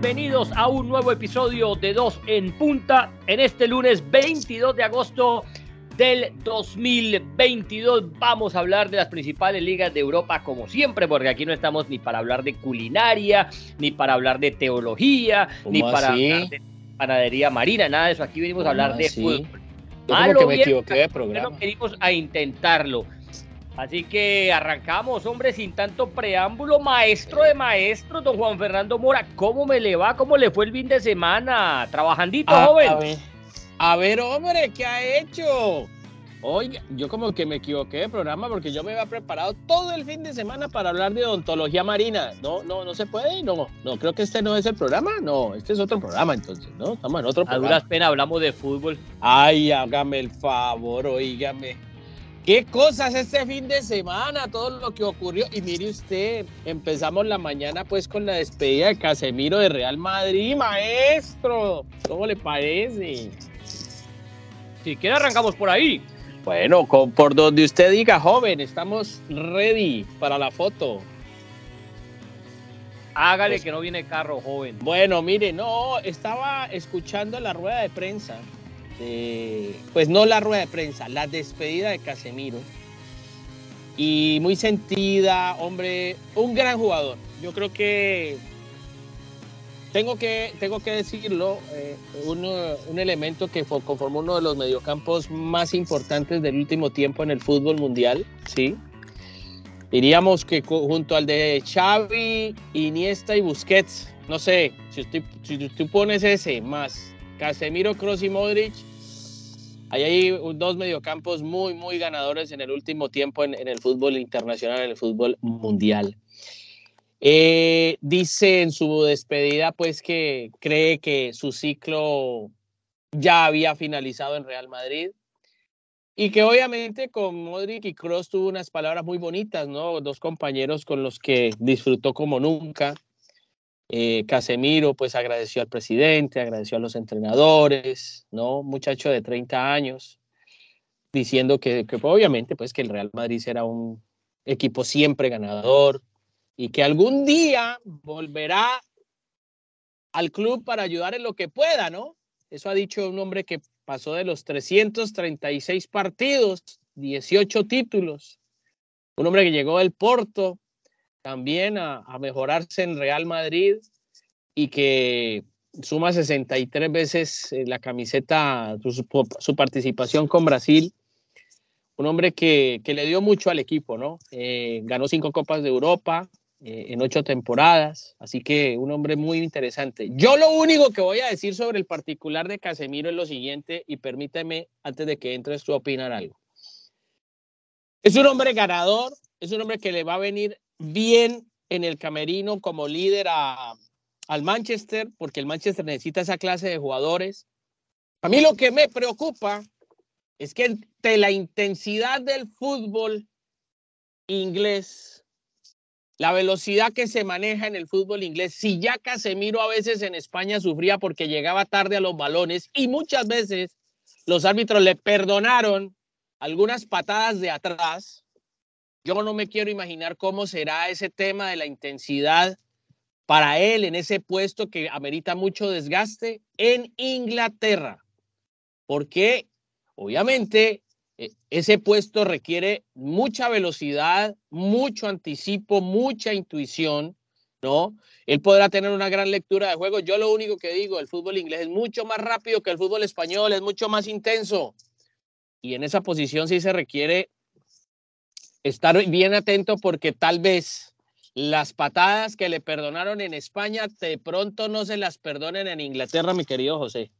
bienvenidos a un nuevo episodio de Dos en Punta en este lunes 22 de agosto del 2022. Vamos a hablar de las principales ligas de Europa como siempre, porque aquí no estamos ni para hablar de culinaria, ni para hablar de teología, ni para hablar de panadería marina, nada de eso. Aquí venimos a hablar de fútbol. Malo que me equivoqué de programa. venimos a intentarlo. Así que arrancamos, hombre, sin tanto preámbulo. Maestro de maestros, don Juan Fernando Mora, ¿cómo me le va? ¿Cómo le fue el fin de semana? ¿Trabajandito, a, joven? A ver, a ver, hombre, ¿qué ha hecho? Oye, yo como que me equivoqué de programa porque yo me había preparado todo el fin de semana para hablar de odontología marina. No, no, no se puede, no, no, creo que este no es el programa, no, este es otro programa entonces, ¿no? Estamos en otro programa. A duras penas hablamos de fútbol. Ay, hágame el favor, oígame. ¿Qué cosas este fin de semana? Todo lo que ocurrió. Y mire usted, empezamos la mañana pues con la despedida de Casemiro de Real Madrid, maestro. ¿Cómo le parece? Si quiere arrancamos por ahí. Bueno, por donde usted diga, joven, estamos ready para la foto. Hágale pues que no viene carro, joven. Bueno, mire, no, estaba escuchando la rueda de prensa pues no la rueda de prensa, la despedida de Casemiro. Y muy sentida, hombre, un gran jugador. Yo creo que tengo que, tengo que decirlo, eh, un elemento que conformó uno de los mediocampos más importantes del último tiempo en el fútbol mundial, ¿sí? Diríamos que junto al de Xavi, Iniesta y Busquets, no sé, si tú pones ese más Casemiro, Kroos y Modric, Ahí hay dos mediocampos muy, muy ganadores en el último tiempo en, el fútbol internacional, en el fútbol mundial. Eh, dice en su despedida, pues, que cree que su ciclo ya había finalizado en Real Madrid y que obviamente con Modric y Kroos tuvo unas palabras muy bonitas, ¿no? Dos compañeros con los que disfrutó como nunca. Eh, Casemiro pues agradeció al presidente, agradeció a los entrenadores, ¿no? Muchacho de 30 años, diciendo que, que obviamente pues que el Real Madrid era un equipo siempre ganador y que algún día volverá al club para ayudar en lo que pueda, ¿no? Eso ha dicho un hombre que pasó de los 336 partidos, 18 títulos, un hombre que llegó del Porto, también a, mejorarse en Real Madrid y que suma 63 veces eh, la camiseta, su, participación con Brasil. Un hombre que, le dio mucho al equipo, ¿no? Eh, ganó cinco Copas de Europa eh, en ocho temporadas, así que un hombre muy interesante. Yo lo único que voy a decir sobre el particular de Casemiro es lo siguiente, y permíteme, antes de que entres tú opinar algo. Es un hombre ganador, es un hombre que le va a venir bien en el camerino como líder al Manchester, porque el Manchester necesita esa clase de jugadores. A mí lo que me preocupa es que ante la intensidad del fútbol inglés, la velocidad que se maneja en el fútbol inglés, si ya Casemiro a veces en España sufría porque llegaba tarde a los balones y muchas veces los árbitros le perdonaron algunas patadas de atrás, yo no me quiero imaginar cómo será ese tema de la intensidad para él en ese puesto que amerita mucho desgaste en Inglaterra. Porque obviamente e, ese puesto requiere mucha velocidad, mucho anticipo, mucha intuición, ¿no? Él podrá tener una gran lectura de juego. Yo lo único que digo, el fútbol inglés es mucho más rápido que el fútbol español, es mucho más intenso. Y en esa posición sí se requiere estar bien atento porque tal vez las patadas que le perdonaron en España de pronto no se las perdonen en Inglaterra, mi querido José.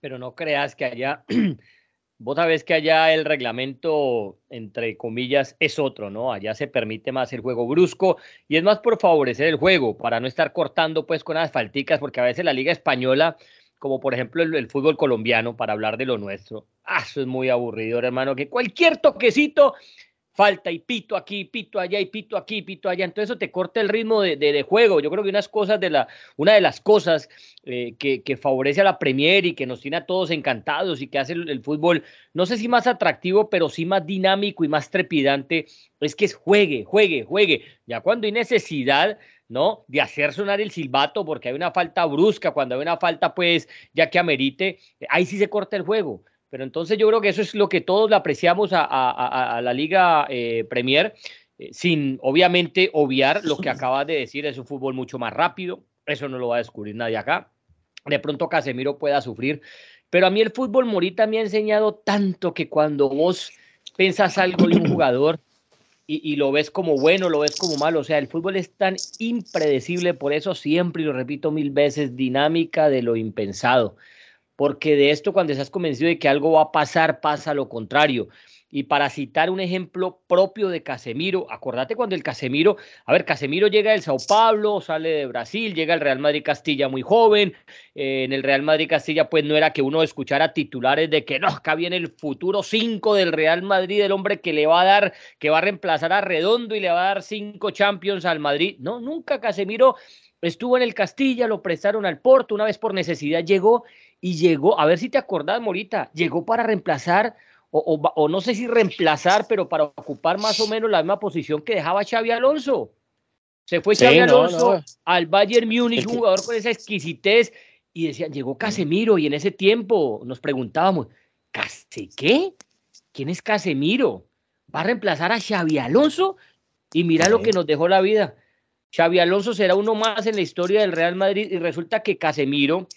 Pero no creas que allá, vos sabés que allá el reglamento, entre comillas, es otro, ¿no? Allá se permite más el juego brusco y es más por favorecer el juego, para no estar cortando pues con asfalticas, porque a veces la liga española como por ejemplo el, el, fútbol colombiano, para hablar de lo nuestro. Ah, eso es muy aburrido, hermano, que cualquier toquecito falta y pito aquí, pito allá y pito aquí, pito allá. Entonces eso te corta el ritmo de, juego. Yo creo que unas cosas de la, una de las cosas eh, que, favorece a la Premier y que nos tiene a todos encantados y que hace el, fútbol, no sé si más atractivo, pero sí más dinámico y más trepidante, es que es juegue, juegue, juegue. Ya cuando hay necesidad ¿no? De hacer sonar el silbato porque hay una falta brusca, cuando hay una falta, pues, ya que amerite, ahí sí se corta el juego. Pero entonces yo creo que eso es lo que todos le apreciamos a, la Liga eh, Premier, eh, sin obviamente obviar lo que acabas de decir, es un fútbol mucho más rápido, eso no lo va a descubrir nadie acá. De pronto Casemiro pueda sufrir, pero a mí el fútbol Morita me ha enseñado tanto que cuando vos pensas algo de un jugador, y, lo ves como bueno, lo ves como malo. O sea, el fútbol es tan impredecible, por eso siempre, y lo repito mil veces, dinámica de lo impensado. Porque de esto, cuando estás convencido de que algo va a pasar, pasa lo contrario. Y para citar un ejemplo propio de Casemiro, acordate cuando el Casemiro, a ver, Casemiro llega del Sao Paulo, sale de Brasil, llega al Real Madrid Castilla muy joven. Eh, en el Real Madrid Castilla, pues no era que uno escuchara titulares de que no, acá viene el futuro 5 del Real Madrid, el hombre que le va a dar, que va a reemplazar a Redondo y le va a dar cinco Champions al Madrid. No, nunca Casemiro estuvo en el Castilla, lo prestaron al Porto, una vez por necesidad llegó y llegó, a ver si te acordás, Morita, llegó para reemplazar o, no sé si reemplazar, pero para ocupar más o menos la misma posición que dejaba Xavi Alonso. Se fue Xavi Alonso al Bayern Múnich, un jugador con esa exquisitez, y decían, llegó Casemiro, y en ese tiempo nos preguntábamos, ¿Case qué? ¿Quién es Casemiro? ¿Va a reemplazar a Xavi Alonso? Y mira lo que nos dejó la vida. Xavi Alonso será uno más en la historia del Real Madrid y resulta que Casemiro,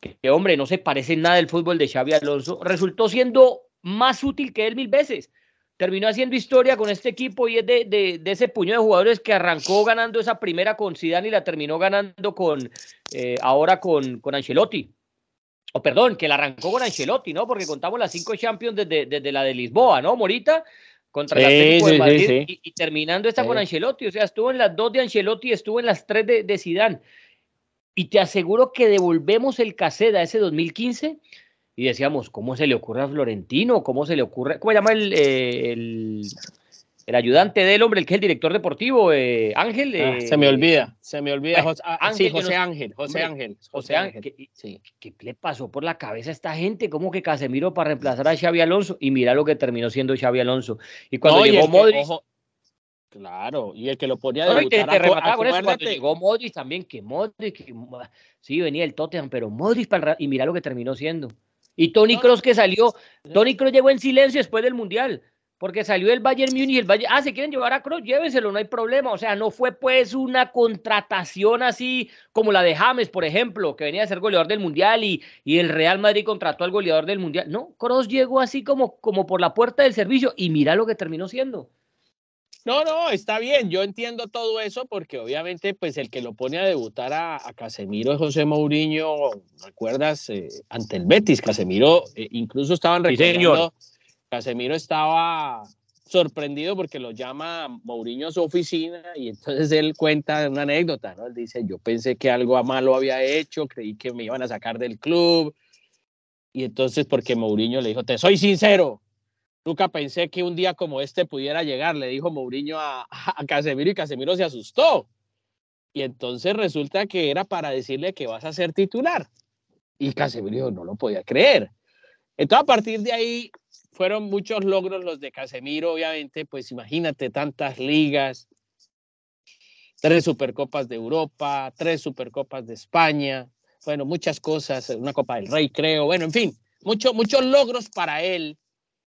que hombre, no se parece en nada del fútbol de Xavi Alonso, resultó siendo más útil que él mil veces. Terminó haciendo historia con este equipo y es de, ese puño de jugadores que arrancó ganando esa primera con Zidane y la terminó ganando con eh, ahora con, con Ancelotti. O perdón, que la arrancó con Ancelotti, ¿no? Porque contamos las cinco Champions desde, desde la de Lisboa, ¿no, Morita? Contra el de Madrid y, terminando esta con Ancelotti. O sea, estuvo en las dos de Ancelotti y estuvo en las tres de, de Zidane. Y te aseguro que devolvemos el Caseda ese 2015 y decíamos, ¿cómo se le ocurre a Florentino? ¿Cómo se le ocurre? ¿Cómo se llama el, eh, el, ayudante del hombre, el que es el director deportivo? Eh, Ángel. Ah, eh, se me olvida, se me olvida. José, ah, sí, José Ángel, José Ángel. José Ángel. ¿qué, ¿qué, le pasó por la cabeza a esta gente? ¿Cómo que Casemiro para reemplazar a Xavi Alonso? Y mira lo que terminó siendo Xavi Alonso. Y cuando llegó Modric. Claro, y el que lo ponía de debutar te, te con eso cuando llegó Modric también, que Modric, sí, venía el Tottenham, pero Modric para, y mira lo que terminó siendo. Y Tony Cross que salió, Tony Cross llegó en silencio después del Mundial, porque salió el Bayern Múnich y el Bayern, ah, se quieren llevar a Cross, llévenselo, no hay problema. O sea, no fue pues una contratación así como la de James, por ejemplo, que venía a ser goleador del Mundial y, y el Real Madrid contrató al goleador del Mundial. No, Cross llegó así como, como por la puerta del servicio y mira lo que terminó siendo. No, no, está bien, yo entiendo todo eso porque obviamente pues el que lo pone a debutar a, Casemiro es José Mourinho, ¿recuerdas? Eh, ante el Betis, Casemiro, eh, incluso estaban recordando, Casemiro estaba sorprendido porque lo llama Mourinho a su oficina y entonces él cuenta una anécdota, ¿no? Él dice, yo pensé que algo malo había hecho, creí que me iban a sacar del club y entonces porque Mourinho le dijo, te soy sincero, Nunca pensé que un día como este pudiera llegar, le dijo Mourinho a, a Casemiro y Casemiro se asustó. Y entonces resulta que era para decirle que vas a ser titular. Y Casemiro no lo podía creer. Entonces a partir de ahí fueron muchos logros los de Casemiro, obviamente, pues imagínate tantas ligas, tres Supercopas de Europa, tres Supercopas de España, bueno, muchas cosas, una Copa del Rey creo, bueno, en fin, muchos muchos logros para él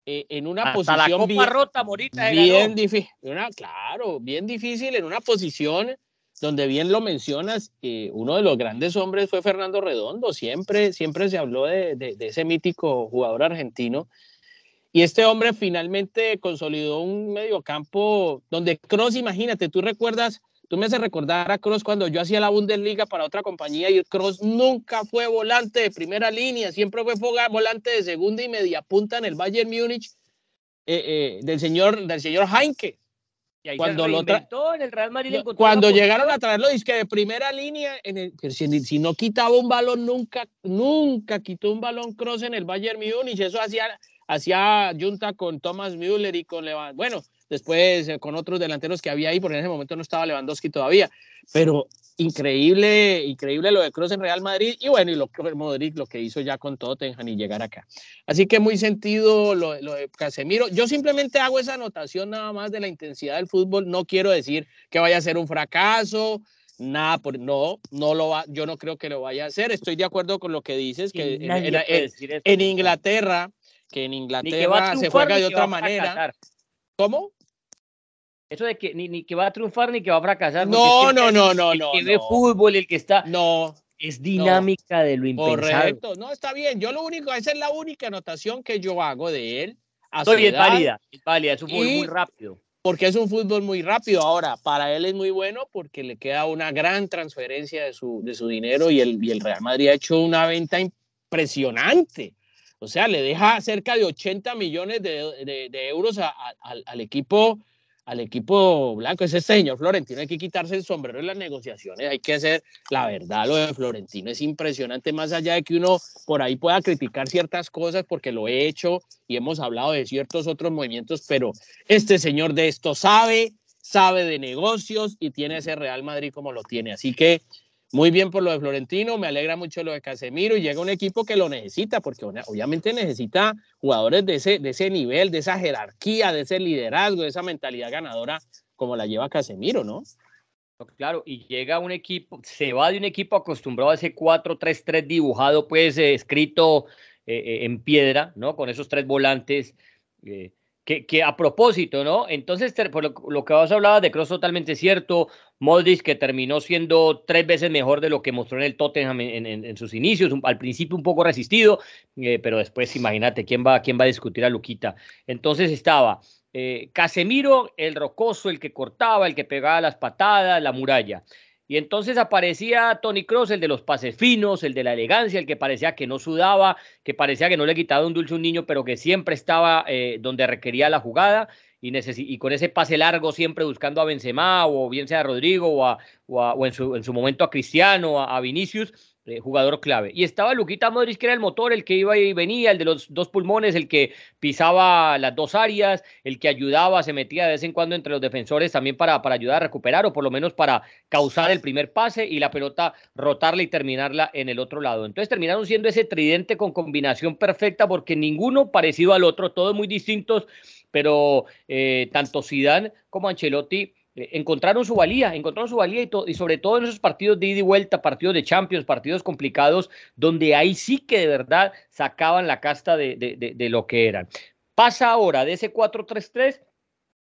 eh, en una posición bien, rota, Morita, bien difícil, claro, bien difícil en una posición donde bien lo mencionas, eh, uno de los grandes hombres fue Fernando Redondo, siempre, siempre se habló de, de, ese mítico jugador argentino, y este hombre finalmente consolidó un mediocampo donde Cross, imagínate, tú recuerdas Tú me haces recordar a Cross cuando yo hacía la Bundesliga para otra compañía y Cross nunca fue volante de primera línea, siempre fue volante de segunda y media punta en el Bayern Múnich eh, eh, del señor del señor Heinke. Y cuando lo en el Real Madrid cuando llegaron a traerlo que de primera línea en el, si, si, no quitaba un balón nunca nunca quitó un balón Cross en el Bayern Múnich eso hacía hacía junta con Thomas Müller y con Lewandowski bueno después eh, con otros delanteros que había ahí, porque en ese momento no estaba Lewandowski todavía, pero increíble, increíble lo de Kroos en Real Madrid y bueno, y lo Modric lo que hizo ya con Tottenham y llegar acá. Así que muy sentido lo, lo, de Casemiro. Yo simplemente hago esa anotación nada más de la intensidad del fútbol, no quiero decir que vaya a ser un fracaso, nada, por, no, no lo va, yo no creo que lo vaya a hacer. Estoy de acuerdo con lo que dices, que en, Inglaterra, que en Inglaterra se juega de otra manera. ¿Cómo? Eso de que ni, que va a triunfar ni que va a fracasar. No, no, no, no, no. El que ve fútbol, el que está. No. Es dinámica de lo impensado. Correcto, no, está bien. Yo lo único, esa es la única anotación que yo hago de él. A es válida, es válida, es un fútbol muy rápido. Porque es un fútbol muy rápido. Ahora, para él es muy bueno porque le queda una gran transferencia de su, de su dinero y el, y el Real Madrid ha hecho una venta impresionante. O sea, le deja cerca de 80 millones de, de, euros al equipo al equipo blanco. Es este señor Florentino, hay que quitarse el sombrero en las negociaciones, hay que hacer la verdad. Lo de Florentino es impresionante, más allá de que uno por ahí pueda criticar ciertas cosas, porque lo he hecho y hemos hablado de ciertos otros movimientos, pero este señor de esto sabe, sabe de negocios y tiene ese Real Madrid como lo tiene. Así que muy bien por lo de Florentino, me alegra mucho lo de Casemiro y llega un equipo que lo necesita, porque obviamente necesita jugadores de ese, de ese nivel, de esa jerarquía, de ese liderazgo, de esa mentalidad ganadora como la lleva Casemiro, ¿no? Claro, y llega un equipo, se va de un equipo acostumbrado a ese 4-3-3 dibujado, pues eh, escrito eh, eh, en piedra, ¿no? Con esos tres volantes que, a propósito, ¿no? Entonces, por lo, que vos hablabas de Cross, totalmente cierto. Modric, que terminó siendo tres veces mejor de lo que mostró en el Tottenham en, sus inicios, al principio un poco resistido, eh, pero después, imagínate, ¿quién va, ¿quién va a discutir a Luquita? Entonces estaba eh, Casemiro, el rocoso, el que cortaba, el que pegaba las patadas, la muralla. Y entonces aparecía Tony Cross, el de los pases finos, el de la elegancia, el que parecía que no sudaba, que parecía que no le quitaba un dulce a un niño, pero que siempre estaba eh, donde requería la jugada. Y, con ese pase largo siempre buscando a Benzema o bien sea a Rodrigo o, o, en, su, en, su, momento a Cristiano, a, a Vinicius, eh, jugador clave. Y estaba Luquita Modric, que era el motor, el que iba y venía, el de los dos pulmones, el que pisaba las dos áreas, el que ayudaba, se metía de vez en cuando entre los defensores también para, para ayudar a recuperar o por lo menos para causar el primer pase y la pelota rotarla y terminarla en el otro lado. Entonces terminaron siendo ese tridente con combinación perfecta porque ninguno parecido al otro, todos muy distintos, pero eh, tanto Zidane como Ancelotti encontraron su valía, encontraron su valía y, sobre todo en esos partidos de ida y vuelta, partidos de Champions, partidos complicados, donde ahí sí que de verdad sacaban la casta de, lo que eran. Pasa ahora de ese 4-3-3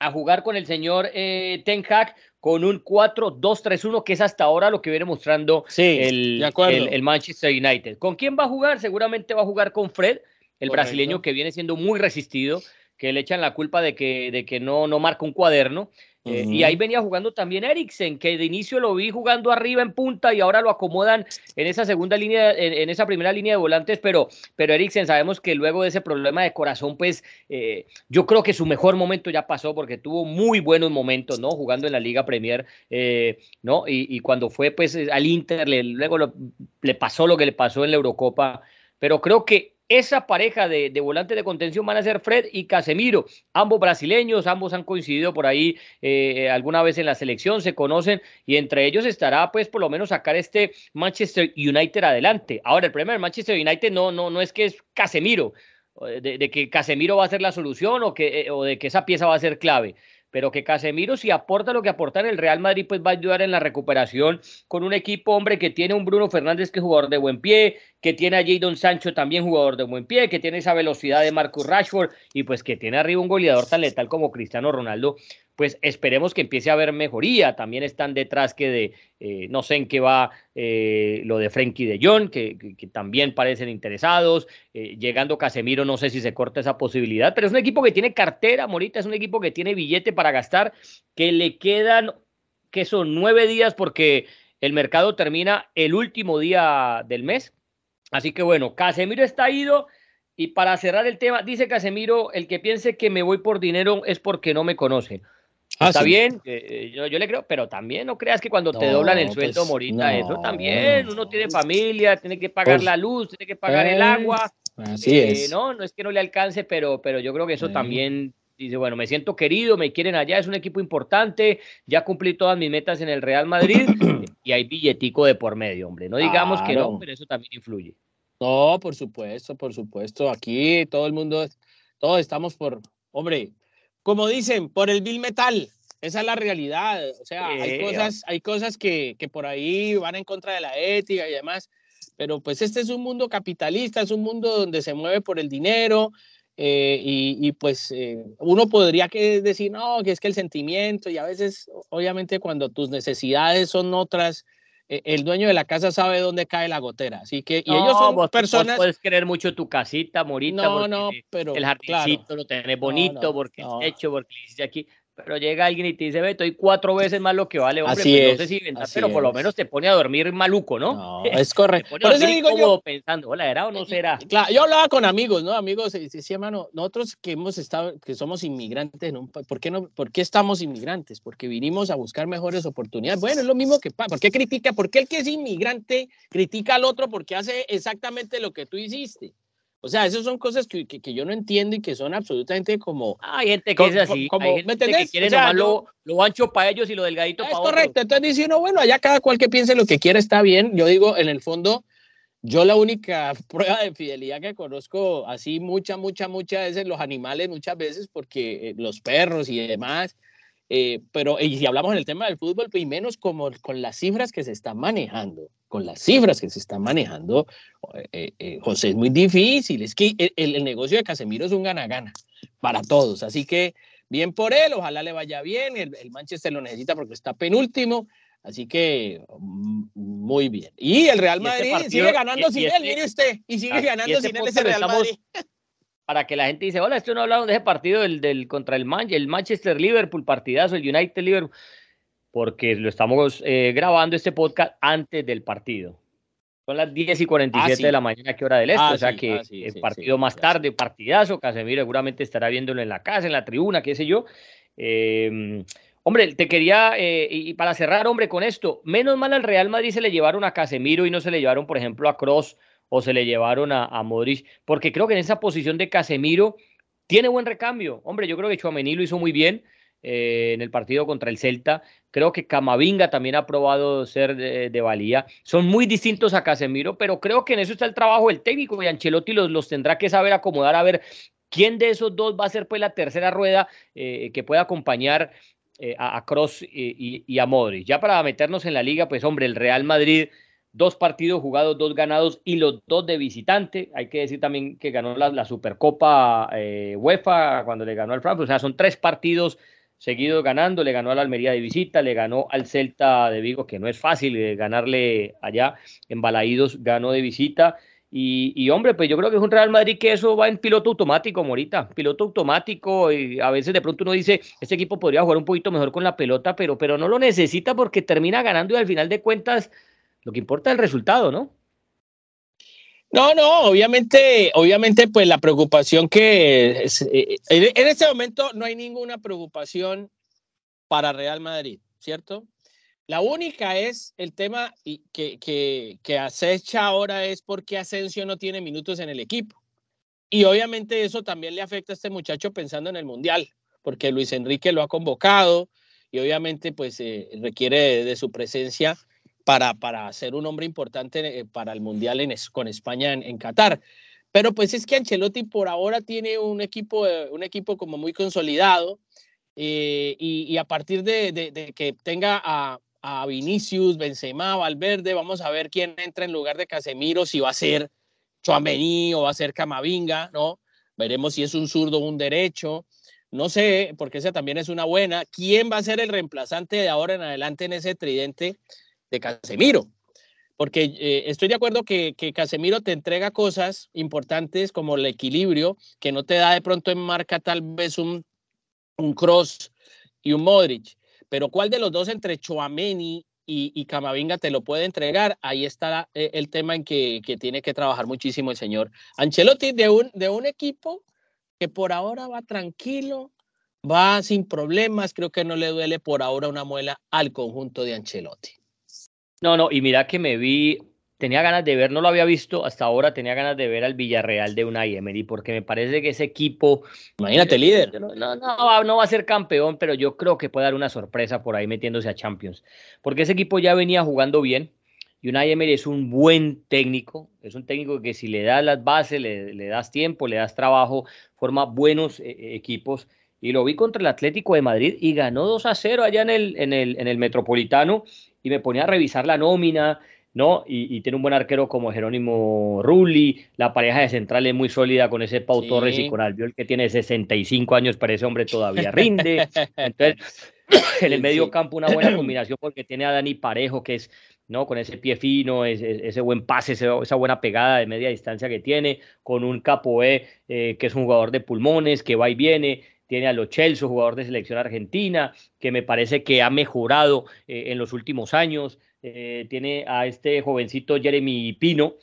a jugar con el señor eh, Ten Hag con un 4-2-3-1, que es hasta ahora lo que viene mostrando el, el, Manchester United. ¿Con quién va a jugar? Seguramente va a jugar con Fred, el brasileño que viene siendo muy resistido, que le echan la culpa de que, de que no, no marca un cuaderno. Eh, y ahí venía jugando también Eriksen, que de inicio lo vi jugando arriba en punta y ahora lo acomodan en esa segunda línea, en, esa primera línea de volantes, pero, pero Eriksen sabemos que luego de ese problema de corazón, pues eh, yo creo que su mejor momento ya pasó porque tuvo muy buenos momentos, ¿no? Jugando en la Liga Premier, eh, ¿no? Y, cuando fue pues al Inter, luego le pasó lo que le pasó en la Eurocopa, pero creo que esa pareja de, de volantes de contención van a ser Fred y Casemiro, ambos brasileños, ambos han coincidido por ahí eh, alguna vez en la selección, se conocen y entre ellos estará pues por lo menos sacar este Manchester United adelante. Ahora, el problema del Manchester United no, no, no es que es Casemiro, de, de, que Casemiro va a ser la solución o, que, eh, o de que esa pieza va a ser clave pero que Casemiro si aporta lo que aporta en el Real Madrid, pues va a ayudar en la recuperación con un equipo, hombre, que tiene un Bruno Fernández que es jugador de buen pie, que tiene a Jadon Sancho también jugador de buen pie, que tiene esa velocidad de Marcus Rashford y pues que tiene arriba un goleador tan letal como Cristiano Ronaldo, pues esperemos que empiece a haber mejoría. También están detrás que de, eh, no sé en qué va eh, lo de Frenkie de Jong, que, también parecen interesados. Eh, llegando Casemiro, no sé si se corta esa posibilidad, pero es un equipo que tiene cartera, Morita, es un equipo que tiene billete para gastar, que le quedan, que son nueve días porque el mercado termina el último día del mes. Así que bueno, Casemiro está ido. Y para cerrar el tema, dice Casemiro, el que piense que me voy por dinero es porque no me conoce. Ah, Está bien, eh, yo, le creo, pero también no creas que cuando te doblan el sueldo, pues, Morita, eso también, uno tiene familia, tiene que pagar pues, la luz, tiene que pagar el agua. Así eh, es. No, no es que no le alcance, pero, pero yo creo que eso también dice, bueno, me siento querido, me quieren allá, es un equipo importante, ya cumplí todas mis metas en el Real Madrid y hay billetico de por medio, hombre. No digamos que no, pero eso también influye. No, por supuesto, por supuesto. Aquí todo el mundo, todos estamos por, hombre, como dicen, por el Bill Metal. Esa es la realidad. O sea, hay cosas, hay cosas que, que por ahí van en contra de la ética y demás. Pero pues este es un mundo capitalista, es un mundo donde se mueve por el dinero, eh, y, pues eh, uno podría que decir, no, que es que el sentimiento y a veces, obviamente, cuando tus necesidades son otras, eh, el dueño de la casa sabe dónde cae la gotera. Así que, y ellos son personas. puedes querer mucho tu casita, Morita, no, no, pero, el jardincito lo tenés bonito, porque es hecho, porque hiciste aquí pero llega alguien y te dice, ve, estoy cuatro veces más lo que vale, hombre, así pues no sé si pero por lo menos te pone a dormir maluco, ¿no? No, es correcto. por eso digo yo, pensando, hola, ¿era o no será? Claro, yo hablaba con amigos, ¿no? Amigos, sí, hermano, nosotros que hemos estado, que somos inmigrantes, ¿no? ¿Por qué, no, ¿por qué estamos inmigrantes? Porque vinimos a buscar mejores oportunidades. Bueno, es lo mismo que, ¿por qué critica? ¿Por qué el que es inmigrante critica al otro porque hace exactamente lo que tú hiciste? O sea, esas son cosas que, que, yo no entiendo y que son absolutamente como... Hay gente que es así, como, hay gente ¿me Que quiere o lo, lo, ancho para ellos y lo delgadito para otros. Es correcto, entonces dice uno, bueno, allá cada cual que piense lo que quiera está bien. Yo digo, en el fondo, yo la única prueba de fidelidad que conozco, así mucha, mucha, muchas veces, los animales muchas veces, porque eh, los perros y demás, eh, pero y si hablamos en el tema del fútbol, pues, y menos como con las cifras que se están manejando, con las cifras que se están manejando, eh, eh, José, es muy difícil. Es que el, negocio de Casemiro es un gana-gana para todos. Así que bien por él, ojalá le vaya bien. El, Manchester lo necesita porque está penúltimo. Así que mm, muy bien. Y el Real este Madrid sigue ganando sin él, este mire usted, y sigue ganando este sin él ese Real Madrid para que la gente dice, hola, esto no hablado de ese partido del, del contra el, Man el Manchester Liverpool, partidazo, el United Liverpool, porque lo estamos eh, grabando este podcast antes del partido. Son las 10 y 47 ah, de la mañana, ¿qué hora del este? Ah, o sea que ah, el partido más tarde, partidazo, Casemiro seguramente estará viéndolo en la casa, en la tribuna, qué sé yo. Em, hombre, te quería, eh, y para cerrar, hombre, con esto, menos mal al Real Madrid se le llevaron a Casemiro y no se le llevaron, por ejemplo, a Cross o se le llevaron a, a Modric, porque creo que en esa posición de Casemiro tiene buen recambio. Hombre, yo creo que Chuamení lo hizo muy bien eh, en el partido contra el Celta. Creo que Camavinga también ha probado ser de, valía. Son muy distintos a Casemiro, pero creo que en eso está el trabajo del técnico y Ancelotti los, los tendrá que saber acomodar a ver quién de esos dos va a ser pues la tercera rueda eh, que pueda acompañar eh, a, Cross y, y, a Modric. Ya para meternos en la liga, pues hombre, el Real Madrid dos partidos jugados, dos ganados y los dos de visitante. Hay que decir también que ganó la, Supercopa eh, UEFA cuando le ganó al Frankfurt. O sea, son tres partidos seguidos ganando. Le ganó al Almería de visita, le ganó al Celta de Vigo, que no es fácil eh, ganarle allá en Balaídos, ganó de visita. Y, hombre, pues yo creo que es un Real Madrid que eso va en piloto automático, Morita. Piloto automático. Y a veces de pronto uno dice, este equipo podría jugar un poquito mejor con la pelota, pero, pero no lo necesita porque termina ganando y al final de cuentas lo que importa es el resultado, ¿no? No, no, obviamente, obviamente, pues la preocupación que eh, en este momento no hay ninguna preocupación para Real Madrid, ¿cierto? La única es el tema que, que, acecha ahora es porque Asensio no tiene minutos en el equipo. Y obviamente eso también le afecta a este muchacho pensando en el Mundial, porque Luis Enrique lo ha convocado y obviamente pues eh, requiere de su presencia para, para ser un hombre importante eh, para el Mundial en, con España en, Qatar. Pero pues es que Ancelotti por ahora tiene un equipo, eh, un equipo como muy consolidado eh, y, a partir de, que tenga a, Vinicius, Benzema, Valverde, vamos a ver quién entra en lugar de Casemiro, si va a ser Chouameni o va a ser Camavinga, ¿no? Veremos si es un zurdo o un derecho. No sé, porque esa también es una buena. ¿Quién va a ser el reemplazante de ahora en adelante en ese tridente? De Casemiro. Porque eh, estoy de acuerdo que, Casemiro te entrega cosas importantes como el equilibrio, que no te da de pronto en marca tal vez un, un Cross y un Modric. Pero ¿cuál de los dos entre Choameni y, y, Camavinga te lo puede entregar? Ahí está eh, el tema en que, que, tiene que trabajar muchísimo el señor Ancelotti de un, de un equipo que por ahora va tranquilo, va sin problemas, creo que no le duele por ahora una muela al conjunto de Ancelotti. No, no, y mira que me vi, tenía ganas de ver, no lo había visto hasta ahora, tenía ganas de ver al Villarreal de Unai Emery, porque me parece que ese equipo... Imagínate, líder. No, no, no, va a ser campeón, pero yo creo que puede dar una sorpresa por ahí metiéndose a Champions, porque ese equipo ya venía jugando bien, y Unai Emery es un buen técnico, es un técnico que si le das las bases, le, das tiempo, le das trabajo, forma buenos eh, equipos y lo vi contra el Atlético de Madrid y ganó 2 a 0 allá en el, en el, en el Metropolitano y me ponía a revisar la nómina, ¿no? Y, tiene un buen arquero como Jerónimo Rulli, la pareja de central es muy sólida con ese Pau Torres y con Albiol que tiene 65 años, pero ese hombre todavía rinde. Entonces, en el medio campo una buena combinación porque tiene a Dani Parejo, que es, ¿no? Con ese pie fino, ese, buen pase, esa buena pegada de media distancia que tiene, con un Capoe, eh, que es un jugador de pulmones, que va y viene, tiene a Lo Celso, jugador de selección argentina, que me parece que ha mejorado eh, en los últimos años. Eh, tiene a este jovencito Jeremy Pino,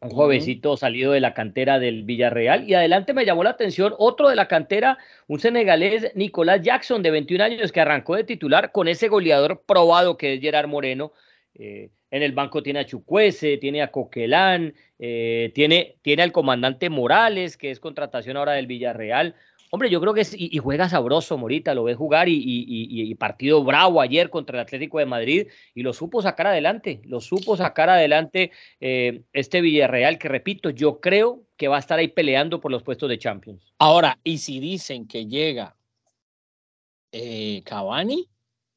un jovencito salido de la cantera del Villarreal. Y adelante me llamó la atención otro de la cantera, un senegalés, Nicolás Jackson, de 21 años, que arrancó de titular con ese goleador probado que es Gerard Moreno. Eh, en el banco tiene a Chucuese, tiene a Coquelán, tiene, tiene al comandante Morales, que es contratación ahora del Villarreal. Hombre, yo creo que es, y, juega sabroso, Morita, lo ves jugar y, partido bravo ayer contra el Atlético de Madrid y lo supo sacar adelante, lo supo sacar adelante eh, este Villarreal que, repito, yo creo que va a estar ahí peleando por los puestos de Champions. Ahora, y si dicen que llega eh, Cavani,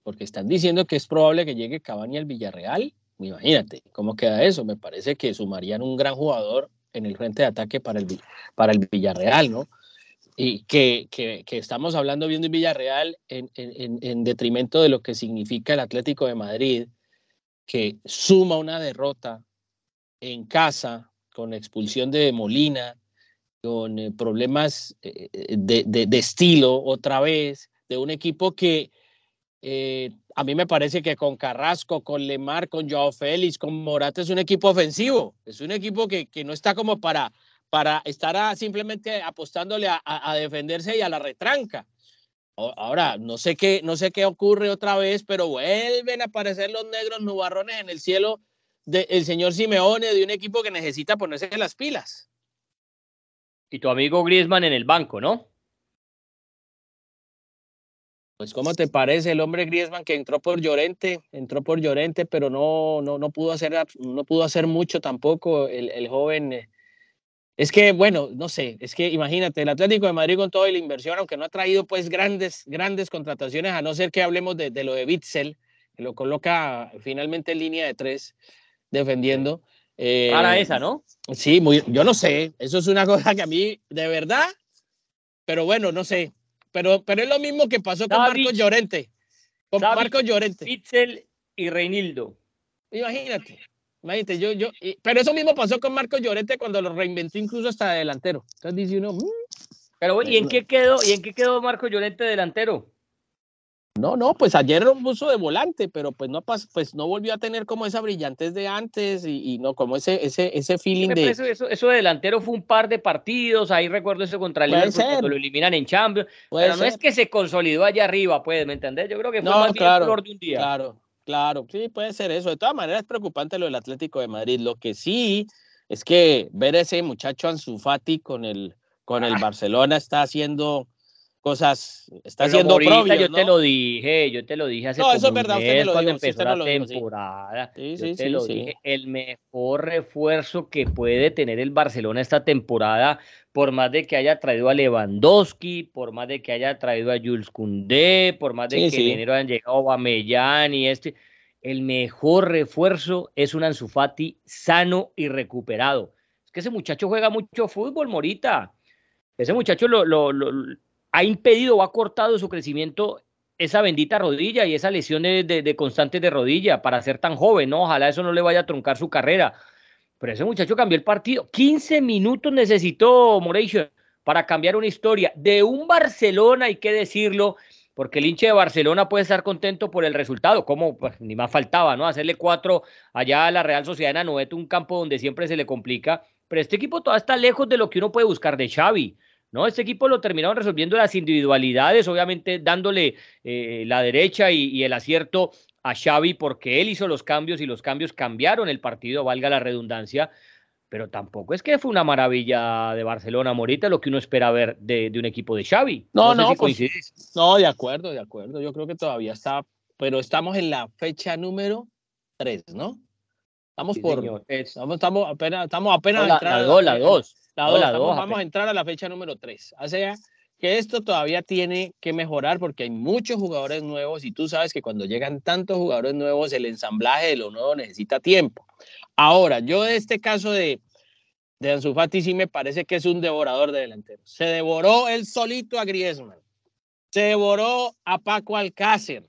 porque están diciendo que es probable que llegue Cavani al Villarreal, imagínate cómo queda eso, me parece que sumarían un gran jugador en el frente de ataque para el, para el Villarreal, ¿no? Y que, que, estamos hablando viendo en Villarreal en, en, en, detrimento de lo que significa el Atlético de Madrid, que suma una derrota en casa con expulsión de Molina, con eh, problemas eh, de, de, estilo otra vez, de un equipo que eh, a mí me parece que con Carrasco, con Lemar, con Joao Félix, con Morata es un equipo ofensivo, es un equipo que, que no está como para para estar simplemente apostándole a, defenderse y a la retranca. Ahora, no sé, qué, no sé qué ocurre otra vez, pero vuelven a aparecer los negros nubarrones en el cielo del señor Simeone, de un equipo que necesita ponerse las pilas. Y tu amigo Griezmann en el banco, ¿no? Pues, ¿cómo te parece el hombre Griezmann que entró por Llorente? Entró por Llorente, pero no, no, no, pudo, hacer, no pudo hacer mucho tampoco el, el joven eh, es que, bueno, no sé, es que imagínate, el Atlético de Madrid con toda la inversión, aunque no ha traído pues grandes, grandes contrataciones, a no ser que hablemos de, lo de Bitzel, que lo coloca finalmente en línea de tres, defendiendo. Para eh, esa, ¿no? Sí, muy, yo no sé, eso es una cosa que a mí, de verdad, pero bueno, no sé, pero, pero es lo mismo que pasó con Marcos Llorente, con Marcos Llorente. Bitzel y Reinildo. Imagínate. Imagínate, yo, yo, pero eso mismo pasó con Marcos Llorente cuando lo reinventó incluso hasta delantero. Entonces dice uno, mm". pero ¿y en qué quedó, y en qué quedó Marcos Llorente delantero? No, no, pues ayer lo puso de volante, pero pues no pues no volvió a tener como esa brillantez de antes y, no como ese ese ese feeling de eso, eso, eso, de delantero fue un par de partidos, ahí recuerdo eso contra el Liverpool cuando lo eliminan en Champions, pero no es que se consolidó allá arriba, pues, ¿me entendés? Yo creo que fue más claro, bien flor de un día. Claro, Claro, sí, puede ser eso. De todas maneras es preocupante lo del Atlético de Madrid. Lo que sí es que ver a ese muchacho Ansu Fati con el, con el ah. Barcelona está haciendo cosas, está haciendo Morita, Yo te lo dije, yo te lo dije hace No, eso es verdad, usted me lo cuando empezó la temporada. Sí, sí, te lo dije, el mejor refuerzo que puede tener el Barcelona esta temporada, por más de que haya traído a Lewandowski, por más de que haya traído a Jules Koundé, por más de que en enero hayan llegado a Mellán y este, el mejor refuerzo es un Ansu Fati sano y recuperado. Es que ese muchacho juega mucho fútbol, Morita. Ese muchacho lo, lo, lo ha impedido o ha cortado su crecimiento esa bendita rodilla y esa lesión de, de, constante de rodilla para ser tan joven, ¿no? Ojalá eso no le vaya a truncar su carrera. Pero ese muchacho cambió el partido. 15 minutos necesitó Moration para cambiar una historia de un Barcelona, hay que decirlo, porque el hincha de Barcelona puede estar contento por el resultado, como pues, ni más faltaba, ¿no? Hacerle cuatro allá a la Real Sociedad de Anoeta, un campo donde siempre se le complica, pero este equipo todavía está lejos de lo que uno puede buscar de Xavi. ¿No? Este equipo lo terminaron resolviendo las individualidades, obviamente dándole eh, la derecha y, el acierto a Xavi porque él hizo los cambios y los cambios cambiaron el partido, valga la redundancia, pero tampoco es que fue una maravilla de Barcelona Morita lo que uno espera ver de, un equipo de Xavi. No, no, pues, no, de acuerdo, de acuerdo, yo creo que todavía está, pero estamos en la fecha número 3, ¿no? Estamos por, estamos, apenas, estamos apenas la, la, la, dos vamos a entrar a la fecha número 3. O sea, que esto todavía tiene que mejorar porque hay muchos jugadores nuevos y tú sabes que cuando llegan tantos jugadores nuevos el ensamblaje de lo nuevo necesita tiempo. Ahora, yo de este caso de, de Ansu Fati sí me parece que es un devorador de delanteros. Se devoró él solito a Griezmann. Se devoró a Paco Alcácer.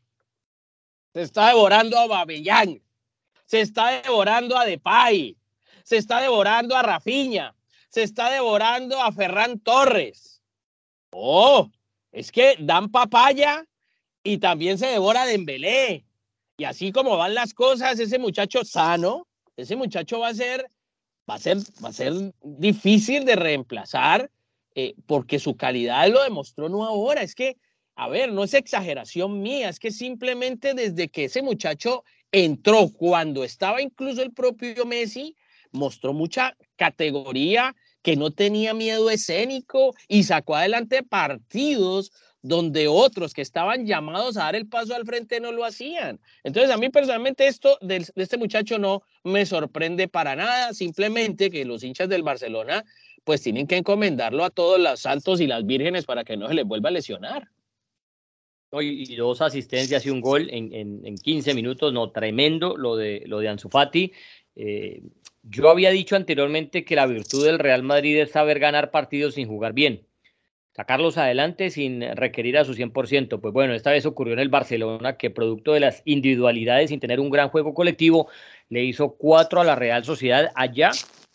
Se está devorando a Babellán. Se está devorando a Depay. Se está devorando a Rafiña. Se está devorando a Ferran Torres Oh, es que dan papaya y también se devora Dembélé. Y así como van las cosas, ese muchacho sano, ese muchacho va a ser, va a ser, va a ser difícil de reemplazar eh, porque su calidad lo demostró no ahora. Es que, a ver, no es exageración mía, es que simplemente desde que ese muchacho entró, cuando estaba incluso el propio Messi, mostró mucha categoría, que no tenía miedo escénico y sacó adelante partidos donde otros que estaban llamados a dar el paso al frente no lo hacían. Entonces a mí personalmente esto de, este muchacho no me sorprende para nada, simplemente que los hinchas del Barcelona pues tienen que encomendarlo a todos los santos y las vírgenes para que no se les vuelva a lesionar. Y dos asistencias y un gol en, en, 15 minutos, no, tremendo lo de, lo de Ansu Fati. Eh, yo había dicho anteriormente que la virtud del Real Madrid es saber ganar partidos sin jugar bien, sacarlos adelante sin requerir a su 100%. Pues bueno, esta vez ocurrió en el Barcelona que producto de las individualidades sin tener un gran juego colectivo, le hizo cuatro a la Real Sociedad allá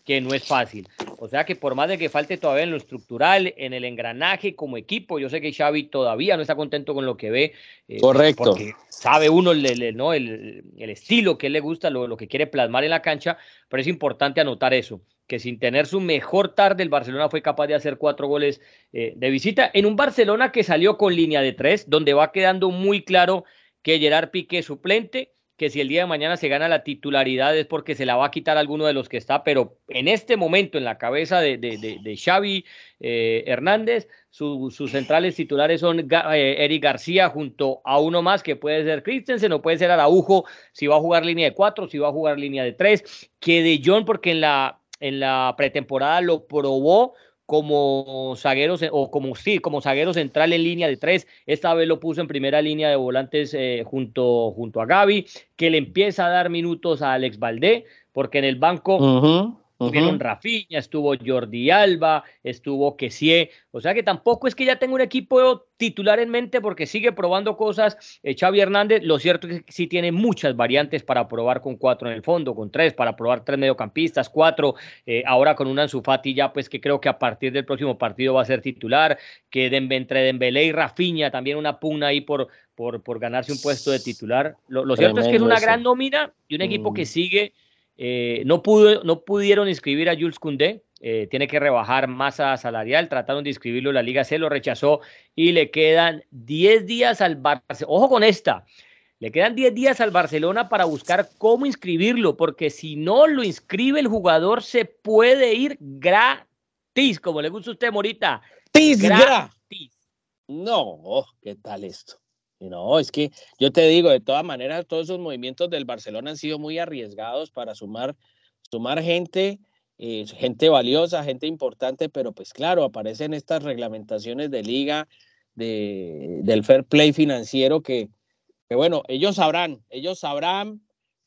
que no es fácil. O sea que por más de que falte todavía en lo estructural, en el engranaje como equipo, yo sé que Xavi todavía no está contento con lo que ve. Eh, Correcto. Porque sabe uno el, ¿no? el, el estilo que le gusta, lo, lo, que quiere plasmar en la cancha, pero es importante anotar eso, que sin tener su mejor tarde, el Barcelona fue capaz de hacer cuatro goles eh, de visita en un Barcelona que salió con línea de tres, donde va quedando muy claro que Gerard Piqué suplente que si el día de mañana se gana la titularidad es porque se la va a quitar alguno de los que está, pero en este momento en la cabeza de, de, Xavi eh, Hernández, sus centrales titulares son eh, Eric García junto a uno más que puede ser Christensen o puede ser Araujo si va a jugar línea de cuatro, si va a jugar línea de tres, que de John porque en la, en la pretemporada lo probó como zaguero o como sí, como zaguero central en línea de tres. Esta vez lo puso en primera línea de volantes eh, junto, junto a Gaby, que le empieza a dar minutos a Alex Valdé, porque en el banco Estuvieron Rafiña, estuvo Jordi Alba, estuvo Kessie. O sea que tampoco es que ya tenga un equipo titular en mente porque sigue probando cosas. Eh, Xavi Hernández, lo cierto es que sí tiene muchas variantes para probar con cuatro en el fondo, con tres, para probar tres mediocampistas, cuatro. Eh, ahora con una Ansu ya pues que creo que a partir del próximo partido va a ser titular. Que entre Dembélé y Rafiña también una pugna ahí por, por, por ganarse un puesto de titular. Lo, cierto es que es una gran nómina y un equipo que mm. sigue eh, no, pudo, no pudieron inscribir a Jules Koundé, eh, tiene que rebajar masa salarial, trataron de inscribirlo, la liga se lo rechazó y le quedan 10 días al Barcelona. Ojo con esta, le quedan 10 días al Barcelona para buscar cómo inscribirlo, porque si no lo inscribe el jugador se puede ir gratis, como le gusta a usted, Morita. Gratis. No, ¿qué tal esto? No, es que yo te digo, de todas maneras, todos esos movimientos del Barcelona han sido muy arriesgados para sumar, sumar gente, eh, gente valiosa, gente importante, pero pues claro, aparecen estas reglamentaciones de liga, de, del fair play financiero que, que, bueno, ellos sabrán, ellos sabrán,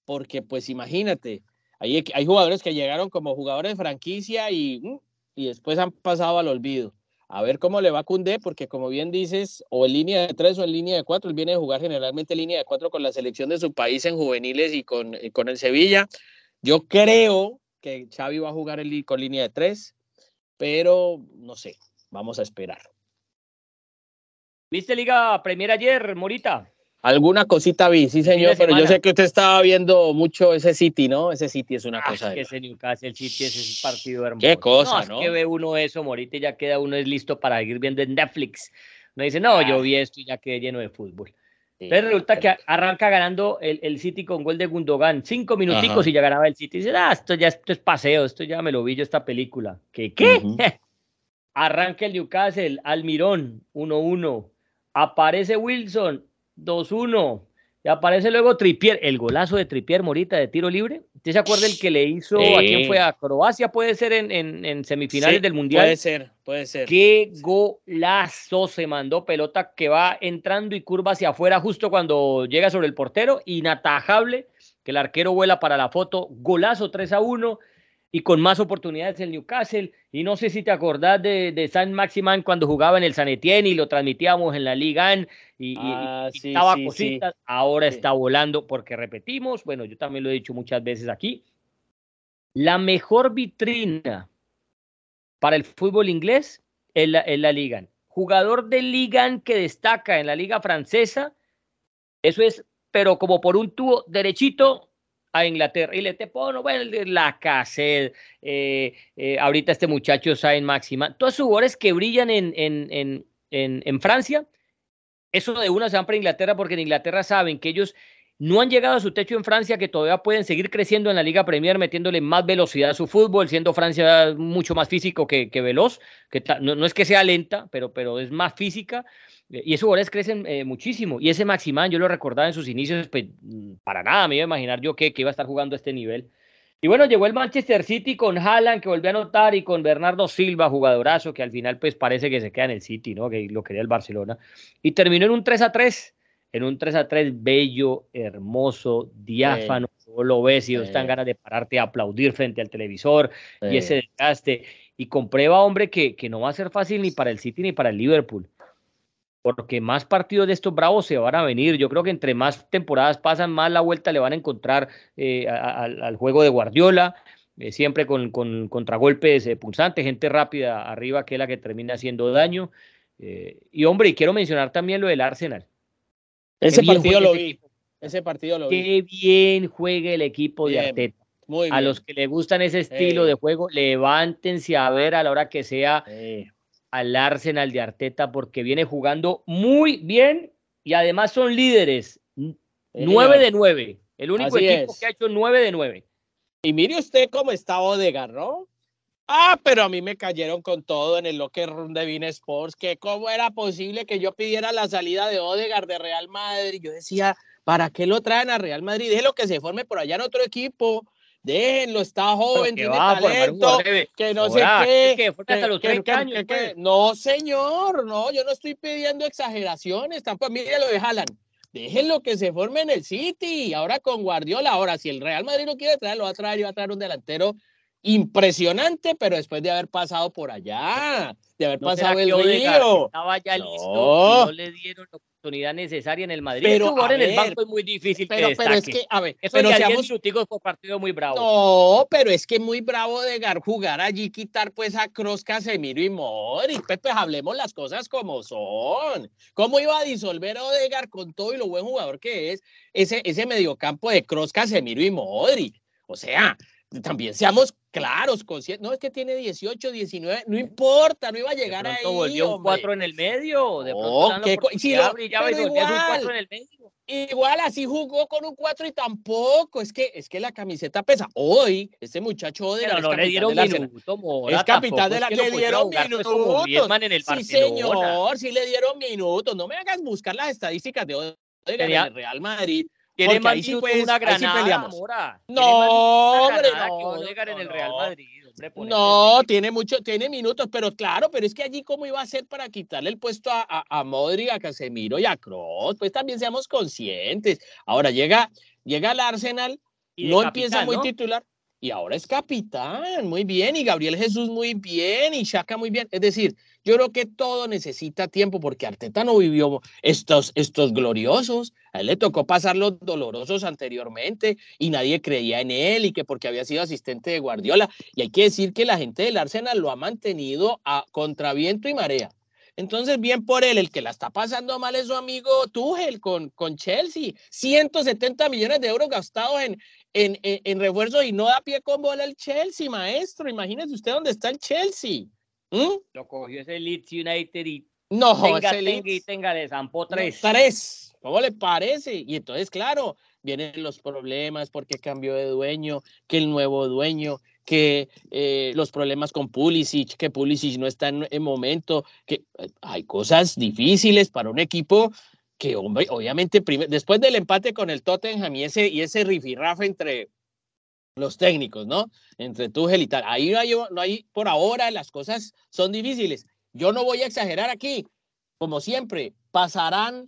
porque pues imagínate, hay, hay jugadores que llegaron como jugadores de franquicia y, mm, y después han pasado al olvido a ver cómo le va a Cundé, porque como bien dices, o en línea de tres o en línea de cuatro, él viene a jugar generalmente en línea de cuatro con la selección de su país en juveniles y con, con el Sevilla. Yo creo que Xavi va a jugar con línea de tres, pero no sé, vamos a esperar. ¿Viste Liga Premier ayer, Morita? Alguna cosita vi, sí señor, pero yo sé que usted estaba viendo mucho ese City, ¿no? Ese City es una ah, cosa. que ese Newcastle City es un partido hermoso. Qué cosa, ¿no? Es que ve uno eso, Morita, y ya queda uno es listo para seguir viendo en Netflix. Uno dice, no, yo ah. vi esto y ya quedé lleno de fútbol. Pero resulta que arranca ganando el, el, City con gol de Gundogan. Cinco minuticos y ya ganaba el City. Y dice, ah, esto ya esto es paseo, esto ya me lo vi yo esta película. ¿Qué qué? arranca el Newcastle, Almirón, 1-1. Aparece Wilson, 2-1. Y aparece luego Tripier, el golazo de Tripier Morita de tiro libre. ¿Usted se acuerda el que le hizo a quién fue? A Croacia, puede ser en, en, semifinales del Mundial. Puede ser, puede ser. Qué golazo se mandó pelota que va entrando y curva hacia afuera justo cuando llega sobre el portero. Inatajable, que el arquero vuela para la foto. Golazo 3 a 1 y con más oportunidades el Newcastle. Y no sé si te acordás de, de San Maximan cuando jugaba en el San Etienne y lo transmitíamos en la Liga y, ah, estaba cositas. Ahora está volando porque repetimos, bueno, yo también lo he dicho muchas veces aquí. La mejor vitrina para el fútbol inglés es la, es la Liga. Jugador de Liga que destaca en la Liga Francesa, eso es, pero como por un tubo derechito, a Inglaterra y le te pongo, bueno, la cassette, eh, eh, ahorita este muchacho Sain Maxima, todos esos jugadores que brillan en, en, en, en, en Francia, eso de una se van para Inglaterra porque en Inglaterra saben que ellos no han llegado a su techo en Francia, que todavía pueden seguir creciendo en la Liga Premier, metiéndole más velocidad a su fútbol, siendo Francia mucho más físico que, que veloz, que no, no, es que sea lenta, pero, pero es más física. Y esos jugadores crecen eh, muchísimo. Y ese Maximán, yo lo recordaba en sus inicios, pues, mm, para nada me iba a imaginar yo que, que, iba a estar jugando a este nivel. Y bueno, llegó el Manchester City con Haaland, que volvió a anotar, y con Bernardo Silva, jugadorazo, que al final, pues, parece que se queda en el City, ¿no? Que lo quería el Barcelona. Y terminó en un 3 a 3, en un 3 a 3 bello, hermoso, diáfano. Sí. lo ves y sí. están ganas de pararte a aplaudir frente al televisor sí. y ese desgaste. Y comprueba, hombre, que, que no va a ser fácil ni para el City ni para el Liverpool porque más partidos de estos bravos se van a venir. Yo creo que entre más temporadas pasan, más la vuelta le van a encontrar eh, a, a, al juego de Guardiola, eh, siempre con, con contragolpes eh, pulsantes, gente rápida arriba que es la que termina haciendo daño. Eh, y hombre, y quiero mencionar también lo del Arsenal. Ese partido lo vi. Ese partido lo vi. Qué bien juega el equipo bien. de Arteta. Muy bien. A los que le gustan ese estilo de juego, levántense a ver a la hora que sea al Arsenal de Arteta porque viene jugando muy bien y además son líderes. nueve de nueve. El único Así equipo es. que ha hecho nueve de nueve. Y mire usted cómo está Odegaard, ¿no? Ah, pero a mí me cayeron con todo en el locker room de Bean Sports, que cómo era posible que yo pidiera la salida de Odegaard de Real Madrid. Yo decía, ¿para qué lo traen a Real Madrid? Déjelo que se forme por allá en otro equipo déjenlo, está joven, tiene talento, que no sé qué. Que, que, hasta los 30 que, años, pues. No, señor, no, yo no estoy pidiendo exageraciones, tampoco, mire lo de Haaland. Déjenlo que se forme en el City, ahora con Guardiola, ahora si el Real Madrid no quiere traer, lo va a traer y va a traer un delantero impresionante, pero después de haber pasado por allá, de haber ¿No pasado el río. Estaba ya no. listo, no le dieron oportunidad necesaria en el Madrid. Pero jugar en el banco es muy difícil. Pero, que pero es que, a ver, Eso pero seamos minuticos por partido muy bravo. No, pero es que muy bravo de jugar allí, quitar pues a Cross, Casemiro y Mori. Pepe, hablemos las cosas como son. ¿Cómo iba a disolver a Odegar con todo y lo buen jugador que es ese, ese mediocampo de Cross, Casemiro y Modric? O sea, también seamos claros, conscientes. No es que tiene 18, 19, no importa, no iba a llegar de ahí. volvió un 4 en el medio. De oh, qué si lo, brillaba y igual, un 4 en el medio. Igual así jugó con un 4 y tampoco. Es que, es que la camiseta pesa. Hoy, este muchacho de Pero no le dieron minuto, Mora, Es capitán de la que le dieron minutos. En el sí, señor, sí le dieron minutos. No me hagas buscar las estadísticas de hoy en el Real Madrid sí, pues, una granada, Mora. No, hombre, no, en el Real Madrid. Hombre, no, tiene mucho, tiene minutos, pero claro, pero es que allí cómo iba a ser para quitarle el puesto a, a, a Modri, a Casemiro y a Kroos, pues también seamos conscientes. Ahora llega, llega al Arsenal, no capitán, empieza muy ¿no? titular, y ahora es capitán, muy bien, y Gabriel Jesús muy bien, y Shaka muy bien. Es decir, yo creo que todo necesita tiempo porque Arteta no vivió estos, estos gloriosos. A él le tocó pasar los dolorosos anteriormente y nadie creía en él y que porque había sido asistente de Guardiola. Y hay que decir que la gente del Arsenal lo ha mantenido a contraviento y marea. Entonces, bien por él, el que la está pasando mal es su amigo Tuchel con, con Chelsea. 170 millones de euros gastados en, en, y no da pie con bola el Chelsea, maestro. Imagínese usted dónde está el Chelsea. ¿Mm? Lo cogió ese Leeds United y no, tenga, ese tenga y tenga de Zampo tres. Tres. ¿Cómo le parece? Y entonces, claro, vienen los problemas porque cambió de dueño, que el nuevo dueño, que eh, los problemas con Pulisic, que Pulisic no está en, en momento, que eh, hay cosas difíciles para un equipo que hombre, obviamente después del empate con el Tottenham y ese, y ese rifirrafe entre los técnicos, ¿no? Entre Tuchel y tal. Ahí no hay, por ahora las cosas son difíciles. Yo no voy a exagerar aquí. Como siempre, pasarán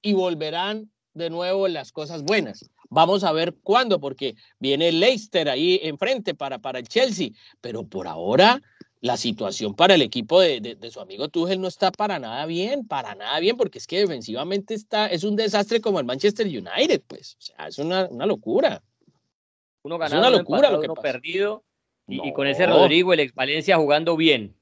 y volverán de nuevo las cosas buenas. Vamos a ver cuándo, porque viene Leicester ahí enfrente para, para el Chelsea, pero por ahora la situación para el equipo de, su amigo Tuchel no está para nada bien, para nada bien, porque es que defensivamente está, es un desastre como el Manchester United, pues, o sea, es una, locura. Uno ganado, es una locura lo que uno perdido, y, con ese Rodrigo, el ex Valencia jugando bien.